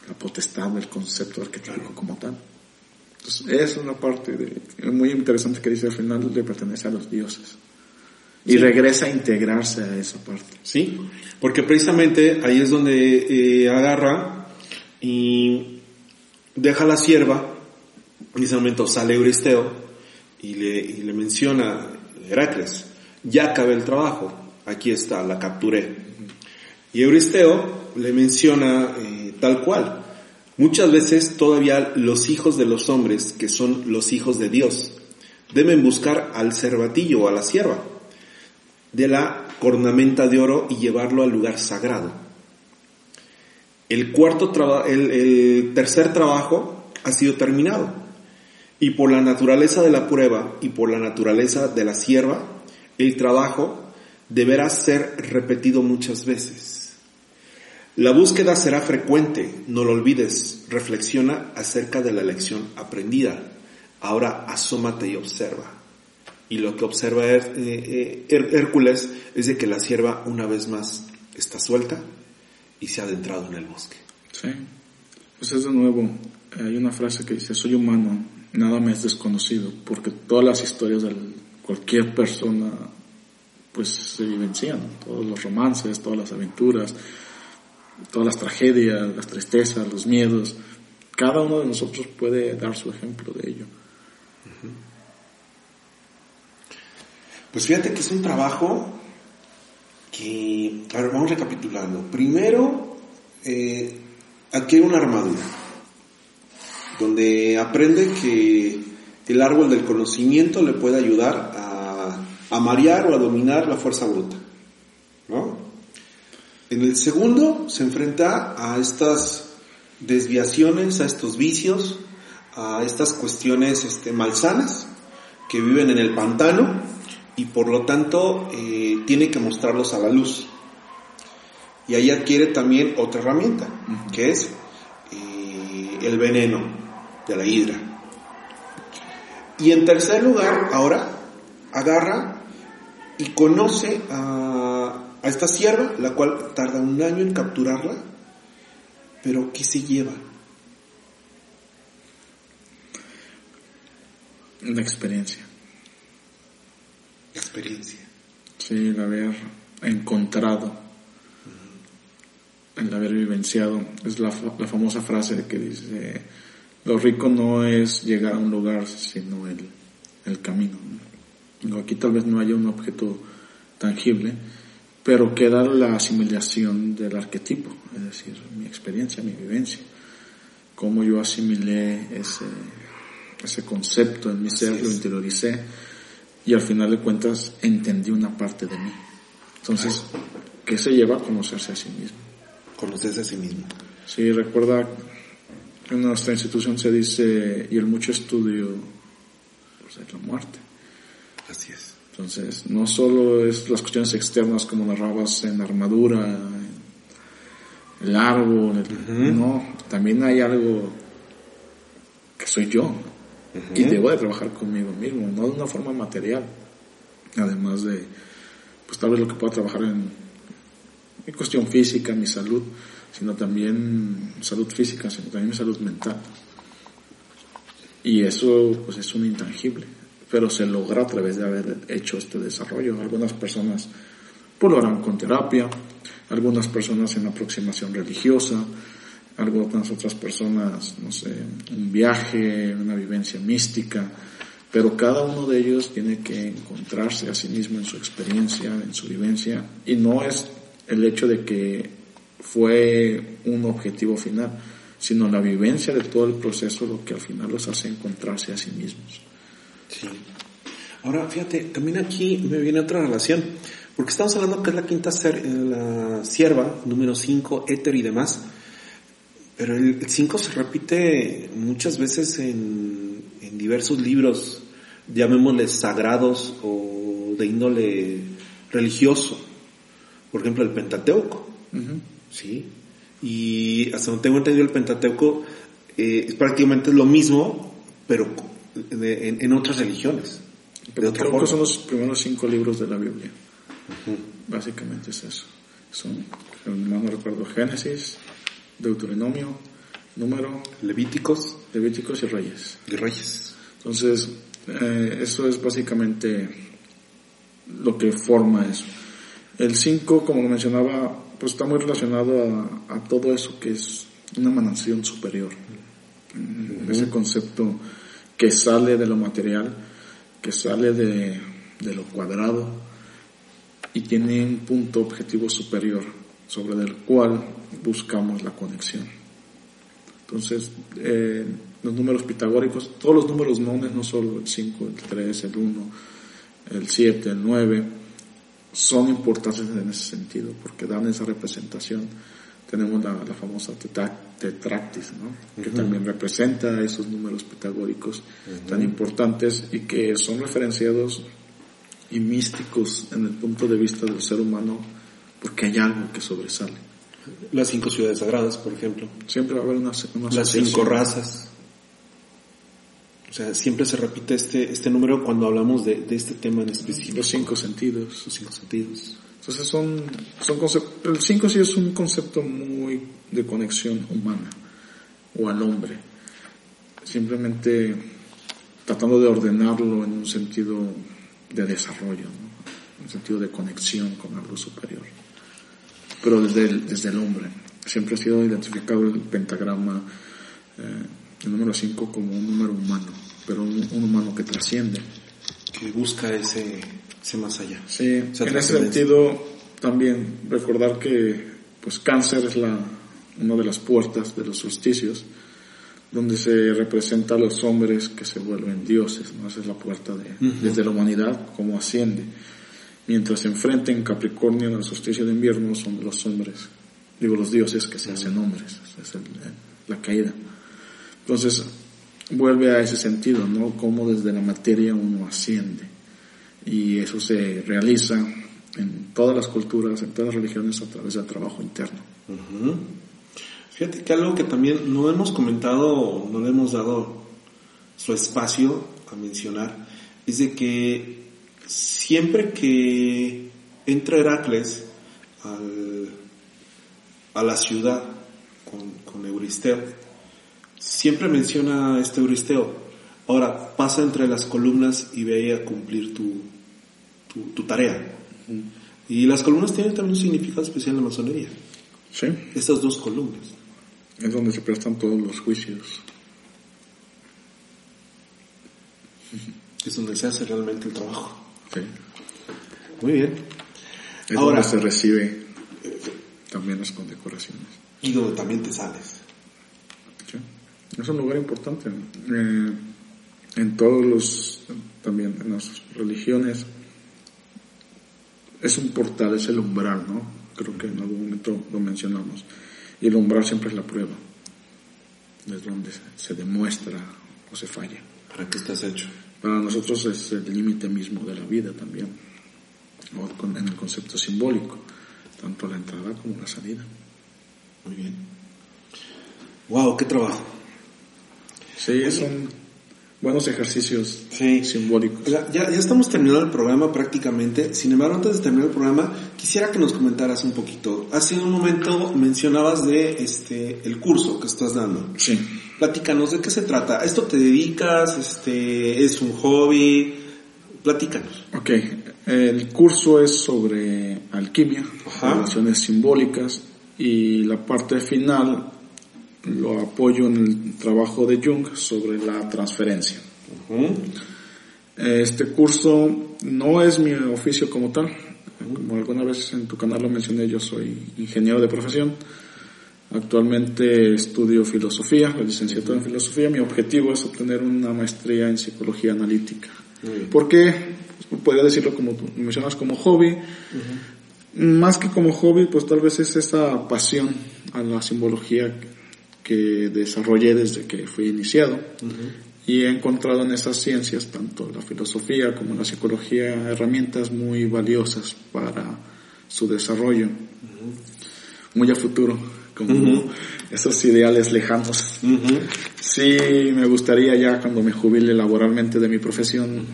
la potestad del concepto arquetípico como tal es una parte de, muy interesante que dice al final le pertenece a los dioses. Y regresa a integrarse a esa parte. Sí, porque precisamente ahí es donde eh, agarra y deja la sierva, en ese momento sale Euristeo y le, y le menciona Heracles, ya acabé el trabajo, aquí está, la capturé. Y Euristeo le menciona eh, tal cual, Muchas veces todavía los hijos de los hombres, que son los hijos de Dios, deben buscar al cervatillo o a la sierva de la cornamenta de oro y llevarlo al lugar sagrado. El, cuarto el tercer trabajo ha sido terminado y por la naturaleza de la prueba y por la naturaleza de la sierva, el trabajo deberá ser repetido muchas veces. La búsqueda será frecuente, no lo olvides, reflexiona acerca de la lección aprendida. Ahora asómate y observa. Y lo que observa eh, eh, Hércules es de que la sierva una vez más está suelta y se ha adentrado en el bosque. Sí, pues es de nuevo, hay una frase que dice, soy humano, nada me es desconocido, porque todas las historias de cualquier persona pues se vivencian, todos los romances, todas las aventuras, todas las tragedias, las tristezas, los miedos. Cada uno de nosotros puede dar su ejemplo de ello. Pues fíjate que es un trabajo vamos recapitulando. Primero, eh, adquiere una armadura, donde aprende que el árbol del conocimiento le puede ayudar a, a marear o a dominar la fuerza bruta. ¿No? En el segundo se enfrenta a estas desviaciones, a estos vicios, a estas cuestiones este, malsanas que viven en el pantano y por lo tanto eh, tiene que mostrarlos a la luz. Y ahí adquiere también otra herramienta, que es eh, el veneno de la hidra. Y en tercer lugar, ahora agarra y conoce a a esta sierva, la cual tarda un año en capturarla, pero ¿qué se lleva? Una experiencia. Experiencia. Sí, el haber encontrado, el haber vivenciado. Es la, la famosa frase que dice, lo rico no es llegar a un lugar, sino el, el camino. Aquí tal vez no haya un objeto tangible, pero queda la asimilación del arquetipo, es decir, mi experiencia, mi vivencia, cómo yo asimilé ese, ese concepto en mi ser, lo interioricé y al final de cuentas entendí una parte de mí. Entonces, ¿qué se lleva a conocerse a sí mismo? Conocerse a sí mismo. Sí, recuerda que en nuestra institución se dice, y el mucho estudio pues, es la muerte. Así es. Entonces, no solo es las cuestiones externas como narrabas en armadura, en el árbol, el- no, también hay algo que soy yo y debo de trabajar conmigo mismo, no de una forma material, además de, pues tal vez lo que pueda trabajar en mi cuestión física, mi salud, sino también salud física, sino también mi salud mental. Y eso pues es un intangible, pero se logra a través de haber hecho este desarrollo. Algunas personas pues lo harán con terapia, algunas personas en aproximación religiosa, algunas otras personas, no sé, un viaje, una vivencia mística, pero cada uno de ellos tiene que encontrarse a sí mismo en su experiencia, en su vivencia, y no es el hecho de que fue un objetivo final, sino la vivencia de todo el proceso lo que al final los hace encontrarse a sí mismos. Sí. Ahora, fíjate, también aquí me viene otra relación, porque estamos hablando que es la quinta ser, eh, la sierva, número 5, éter y demás, pero el 5 se repite muchas veces en, en diversos libros, llamémosles sagrados o de índole religioso. Por ejemplo, el Pentateuco. Sí. Y hasta donde tengo entendido el Pentateuco eh, es prácticamente lo mismo, pero de- en, en otras religiones. De otra Creo que son los primeros cinco libros de la Biblia. Básicamente es eso. Son, no recuerdo, Génesis, Deuteronomio, Número, Levíticos Levíticos y Reyes. y Reyes. Entonces, eh, eso es básicamente lo que forma eso. El 5, como lo mencionaba, pues está muy relacionado a, a todo eso que es una emanación superior. Ese concepto que sale de lo material, que sale de, de lo cuadrado y tiene un punto objetivo superior sobre el cual buscamos la conexión. Entonces, eh, los números pitagóricos, todos los números nones, no solo el 5, el 3, el 1, el 7, el 9, son importantes en ese sentido, porque dan esa representación. Tenemos la, la famosa tetractis, ¿no? que también representa esos números pitagóricos tan importantes y que son referenciados y místicos en el punto de vista del ser humano, porque hay algo que sobresale. Las cinco ciudades sagradas, por ejemplo. Siempre va a haber una, una Las cinco razas. O sea, siempre se repite este, este número cuando hablamos de, de este tema en específico. Los cinco sentidos. Los cinco sentidos. Entonces son, son conceptos, el 5 sí es un concepto muy de conexión humana o al hombre. Simplemente tratando de ordenarlo en un sentido de desarrollo, ¿no? en un sentido de conexión con algo superior. Pero desde el, desde el hombre. Siempre ha sido identificado el pentagrama, eh, el número 5 como un número humano, pero un, un humano que trasciende. Que busca ese, ese más allá. Sí, Esa en ese sentido también recordar que pues cáncer es la una de las puertas de los solsticios donde se representa a los hombres que se vuelven dioses, ¿no? Esa es la puerta de, desde la humanidad, como asciende. Mientras se enfrenta en Capricornio en el solsticio de invierno son los hombres, digo los dioses que se hacen hombres, es el- la caída. Entonces, vuelve a ese sentido, ¿no? Como desde la materia uno asciende. Y eso se realiza en todas las culturas, en todas las religiones a través del trabajo interno. Fíjate que algo que también no hemos comentado, no le hemos dado su espacio a mencionar, es de que siempre que entra Heracles al- a la ciudad con, con Euristeo, siempre menciona este Euristeo. Ahora, pasa entre las columnas y ve a cumplir tu, tu, tu tarea. Y las columnas tienen también un significado especial en la masonería. Sí, Estas dos columnas. es donde se prestan todos los juicios. Es donde se hace realmente el trabajo. Sí. Muy bien. Es Ahora- donde se recibe también las condecoraciones. Y donde también te sales. Sí. Es un lugar importante. Eh, en todos los, también en las religiones, es un portal, es el umbral, ¿no? Creo que en algún momento lo mencionamos. Y el umbral siempre es la prueba. Es donde se demuestra o se falla. ¿Para qué estás hecho? Para nosotros es el límite mismo de la vida también, en el concepto simbólico, tanto la entrada como la salida. Muy bien. Wow, qué trabajo. Sí, son buenos ejercicios Sí. simbólicos. Ya, ya estamos terminando el programa prácticamente. Sin embargo, antes de terminar el programa, quisiera que nos comentaras un poquito. Hace un momento mencionabas de este el curso que estás dando. Sí. Platícanos de qué se trata. ¿A esto te dedicas? Este, es un hobby. Platícanos. Ok, el curso es sobre alquimia, Ajá. relaciones simbólicas y la parte final lo apoyo en el trabajo de Jung sobre la transferencia. Este curso no es mi oficio como tal, como alguna vez en tu canal lo mencioné, yo soy ingeniero de profesión. Actualmente estudio filosofía, licenciatura en filosofía. Mi objetivo es obtener una maestría en psicología analítica. ¿Por qué? Pues, podría decirlo como tú mencionas, como hobby. Más que como hobby, pues tal vez es esa pasión a la simbología que desarrollé desde que fui iniciado. Y he encontrado en esas ciencias, tanto la filosofía como la psicología, herramientas muy valiosas para su desarrollo. Muy a futuro, como esos ideales lejanos. Sí, me gustaría ya cuando me jubile laboralmente de mi profesión,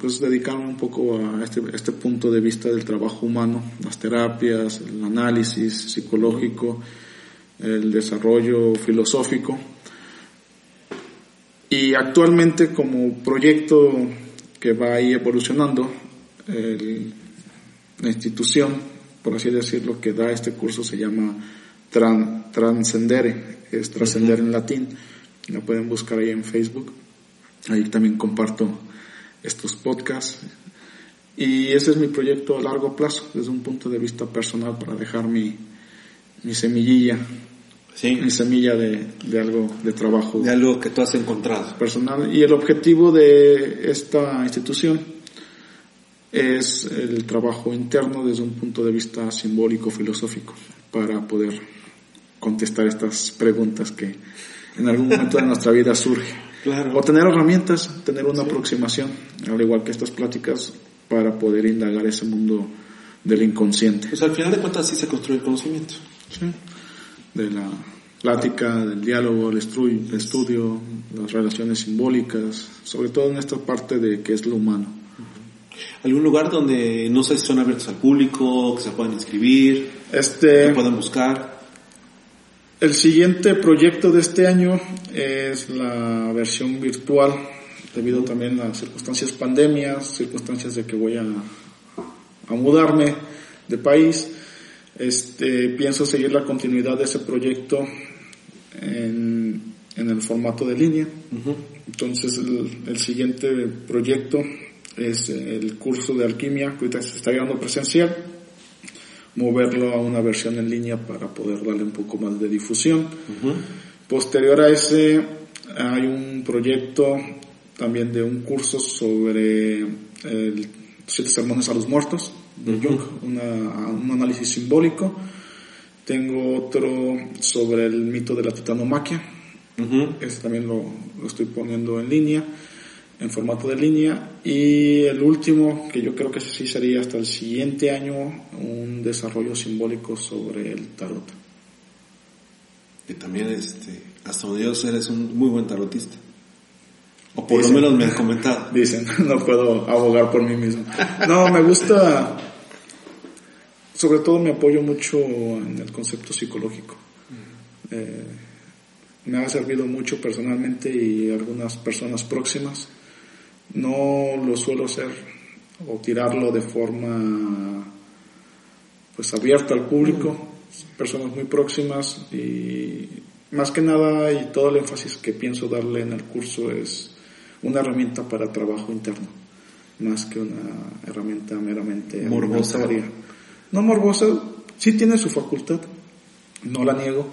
pues dedicarme un poco a este, este punto de vista del trabajo humano, las terapias, el análisis psicológico, el desarrollo filosófico. Y actualmente como proyecto que va ahí evolucionando, el- la institución, por así decirlo, que da este curso se llama Transcendere, es trascender en latín. La pueden buscar ahí en Facebook. Ahí también comparto estos podcasts. Y ese es mi proyecto a largo plazo, desde un punto de vista personal, para dejar mi, mi semillilla, Sí. mi semilla de, de algo de trabajo De algo que tú has encontrado. personal. Y el objetivo de esta institución es el trabajo interno desde un punto de vista simbólico, filosófico, para poder contestar estas preguntas que en algún momento de nuestra vida surge. <laughs> Claro. O tener herramientas, tener una aproximación, al igual que estas pláticas, para poder indagar ese mundo del inconsciente. Pues al final de cuentas así se construye el conocimiento. Sí. De la plática, del diálogo, el, estudio, las relaciones simbólicas, sobre todo en esta parte de que es lo humano. ¿Algún lugar donde no sé si son abiertos al público, que se puedan inscribir, que Este, puedan buscar? El siguiente proyecto de este año es la versión virtual, debido también a circunstancias pandemias, circunstancias de que voy a, a mudarme de país. Este, pienso seguir la continuidad de ese proyecto en, en el formato de línea. Entonces el, el siguiente proyecto es el curso de alquimia que ahorita se está llevando presencial, moverlo a una versión en línea para poder darle un poco más de difusión. Posterior a ese hay un proyecto también de un curso sobre el siete sermones a los muertos de Jung, una- un análisis simbólico. Tengo otro sobre el mito de la titanomaquia, ese también lo, lo estoy poniendo en línea, en formato de línea. Y el último, que yo creo que sí sería hasta el siguiente año, un desarrollo simbólico sobre el tarot. Que también, este, hasta donde yo sé, eres un muy buen tarotista. O por Dicen. lo menos me han comentado. <laughs> Dicen, <laughs> no puedo abogar por mí mismo. No, me gusta, sobre todo me apoyo mucho en el concepto psicológico. Eh, me ha servido mucho personalmente y algunas personas próximas. No lo suelo hacer o tirarlo de forma pues abierta al público, personas muy próximas y más que nada y todo el énfasis que pienso darle en el curso es una herramienta para trabajo interno, más que una herramienta meramente Morbosa. alimentaria. No morbosa, sí tiene su facultad, no la niego,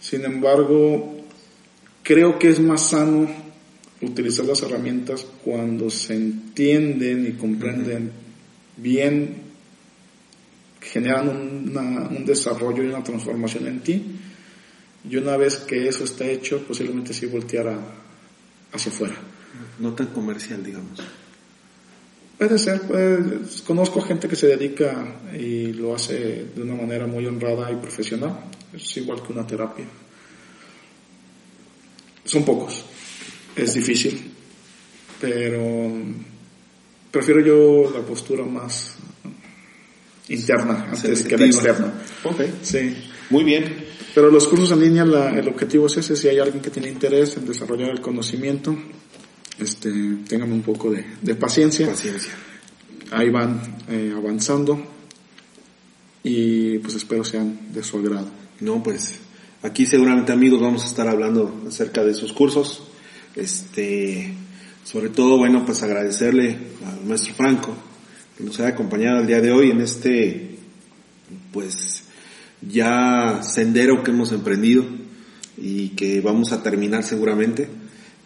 sin embargo, creo que es más sano utilizar las herramientas cuando se entienden y comprenden bien, generan un desarrollo y una transformación en ti. Y una vez que eso está hecho, posiblemente sí voltear hacia afuera. No tan comercial, digamos. Puede ser, conozco gente que se dedica y lo hace de una manera muy honrada y profesional. Es igual que una terapia. Son pocos. Es difícil. Pero prefiero yo la postura más interna antes que la externa. Ok. Sí. Muy bien. Pero los cursos en línea, el objetivo es ese. Si hay alguien que tiene interés en desarrollar el conocimiento, este, tengan un poco de, paciencia. Paciencia. Ahí van eh, avanzando y pues espero sean de su agrado. No, pues aquí seguramente amigos vamos a estar hablando acerca de sus cursos. Este, sobre todo, bueno, pues agradecerle al maestro Franco que nos haya acompañado el día de hoy en este, pues, ya sendero que hemos emprendido y que vamos a terminar seguramente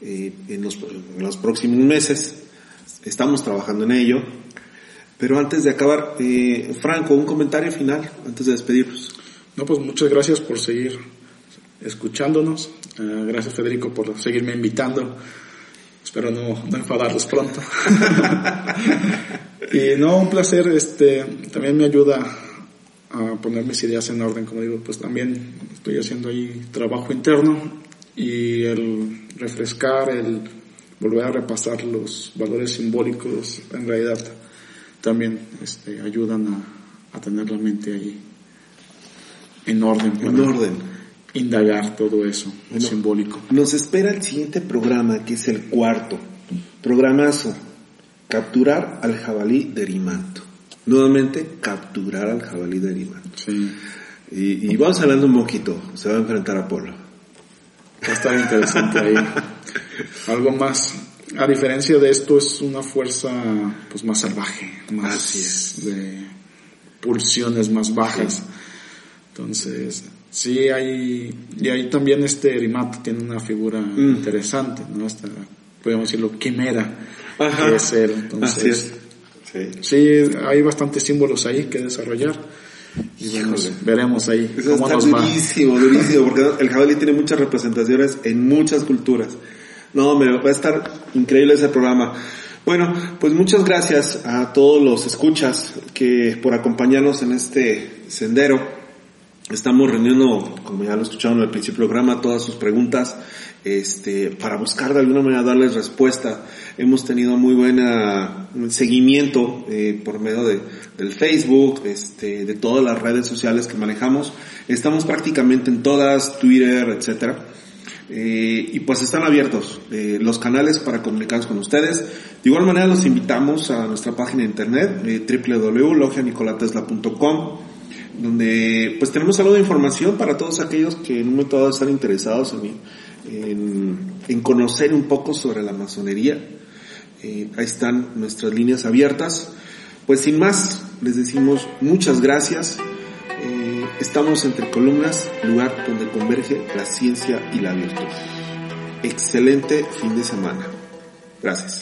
eh, en, los, próximos meses. Estamos trabajando en ello. Pero antes de acabar, eh, Franco, un comentario final antes de despedirnos. No, pues muchas gracias por seguir escuchándonos. Eh, gracias Federico por seguirme invitando. Espero no, no enfadarlos pronto. <laughs> y no, un placer. Este, también me ayuda a poner mis ideas en orden, como digo, pues también estoy haciendo ahí trabajo interno y el refrescar, el volver a repasar los valores simbólicos, en realidad también este, ayudan a, a tener la mente ahí en orden. En orden. Indagar todo eso, simbólico. Nos espera el siguiente programa, que es el cuarto. Programazo. Capturar al jabalí de Rimanto. Nuevamente, capturar al jabalí de Rimanto. Sí. Y, y vamos hablando un poquito. Se va a enfrentar a Polo. Va a estar interesante ahí. <laughs> Algo más. A diferencia de esto, es una fuerza pues más salvaje, más de pulsiones más bajas. Entonces, sí hay, y ahí también este Rimato tiene una figura mm. interesante, ¿no? Esta, podemos decirlo, quimera, que es él. Entonces, Sí. sí, hay bastantes símbolos ahí que desarrollar. Y bueno, veremos ahí Eso cómo está nos durísimo, durísimo, porque el jabalí tiene muchas representaciones en muchas culturas. No, me va a estar increíble ese programa. Bueno, pues muchas gracias a todos los escuchas que por acompañarnos en este sendero. Estamos reuniendo, como ya lo escucharon al principio del programa, todas sus preguntas, este, para buscar de alguna manera darles respuesta. Hemos tenido muy buen seguimiento eh, por medio de, del Facebook, este, de todas las redes sociales que manejamos. Estamos prácticamente en todas, Twitter, etcétera. Eh, y pues están abiertos eh, los canales para comunicarnos con ustedes. De igual manera los invitamos a nuestra página de internet eh, www.logianicolatesla.com donde pues tenemos algo de información para todos aquellos que en un momento dado están interesados en, en, conocer un poco sobre la masonería. Eh, ahí están nuestras líneas abiertas. Pues sin más, les decimos muchas gracias. Eh, estamos entre columnas, lugar donde converge la ciencia y la virtud. Excelente fin de semana. Gracias.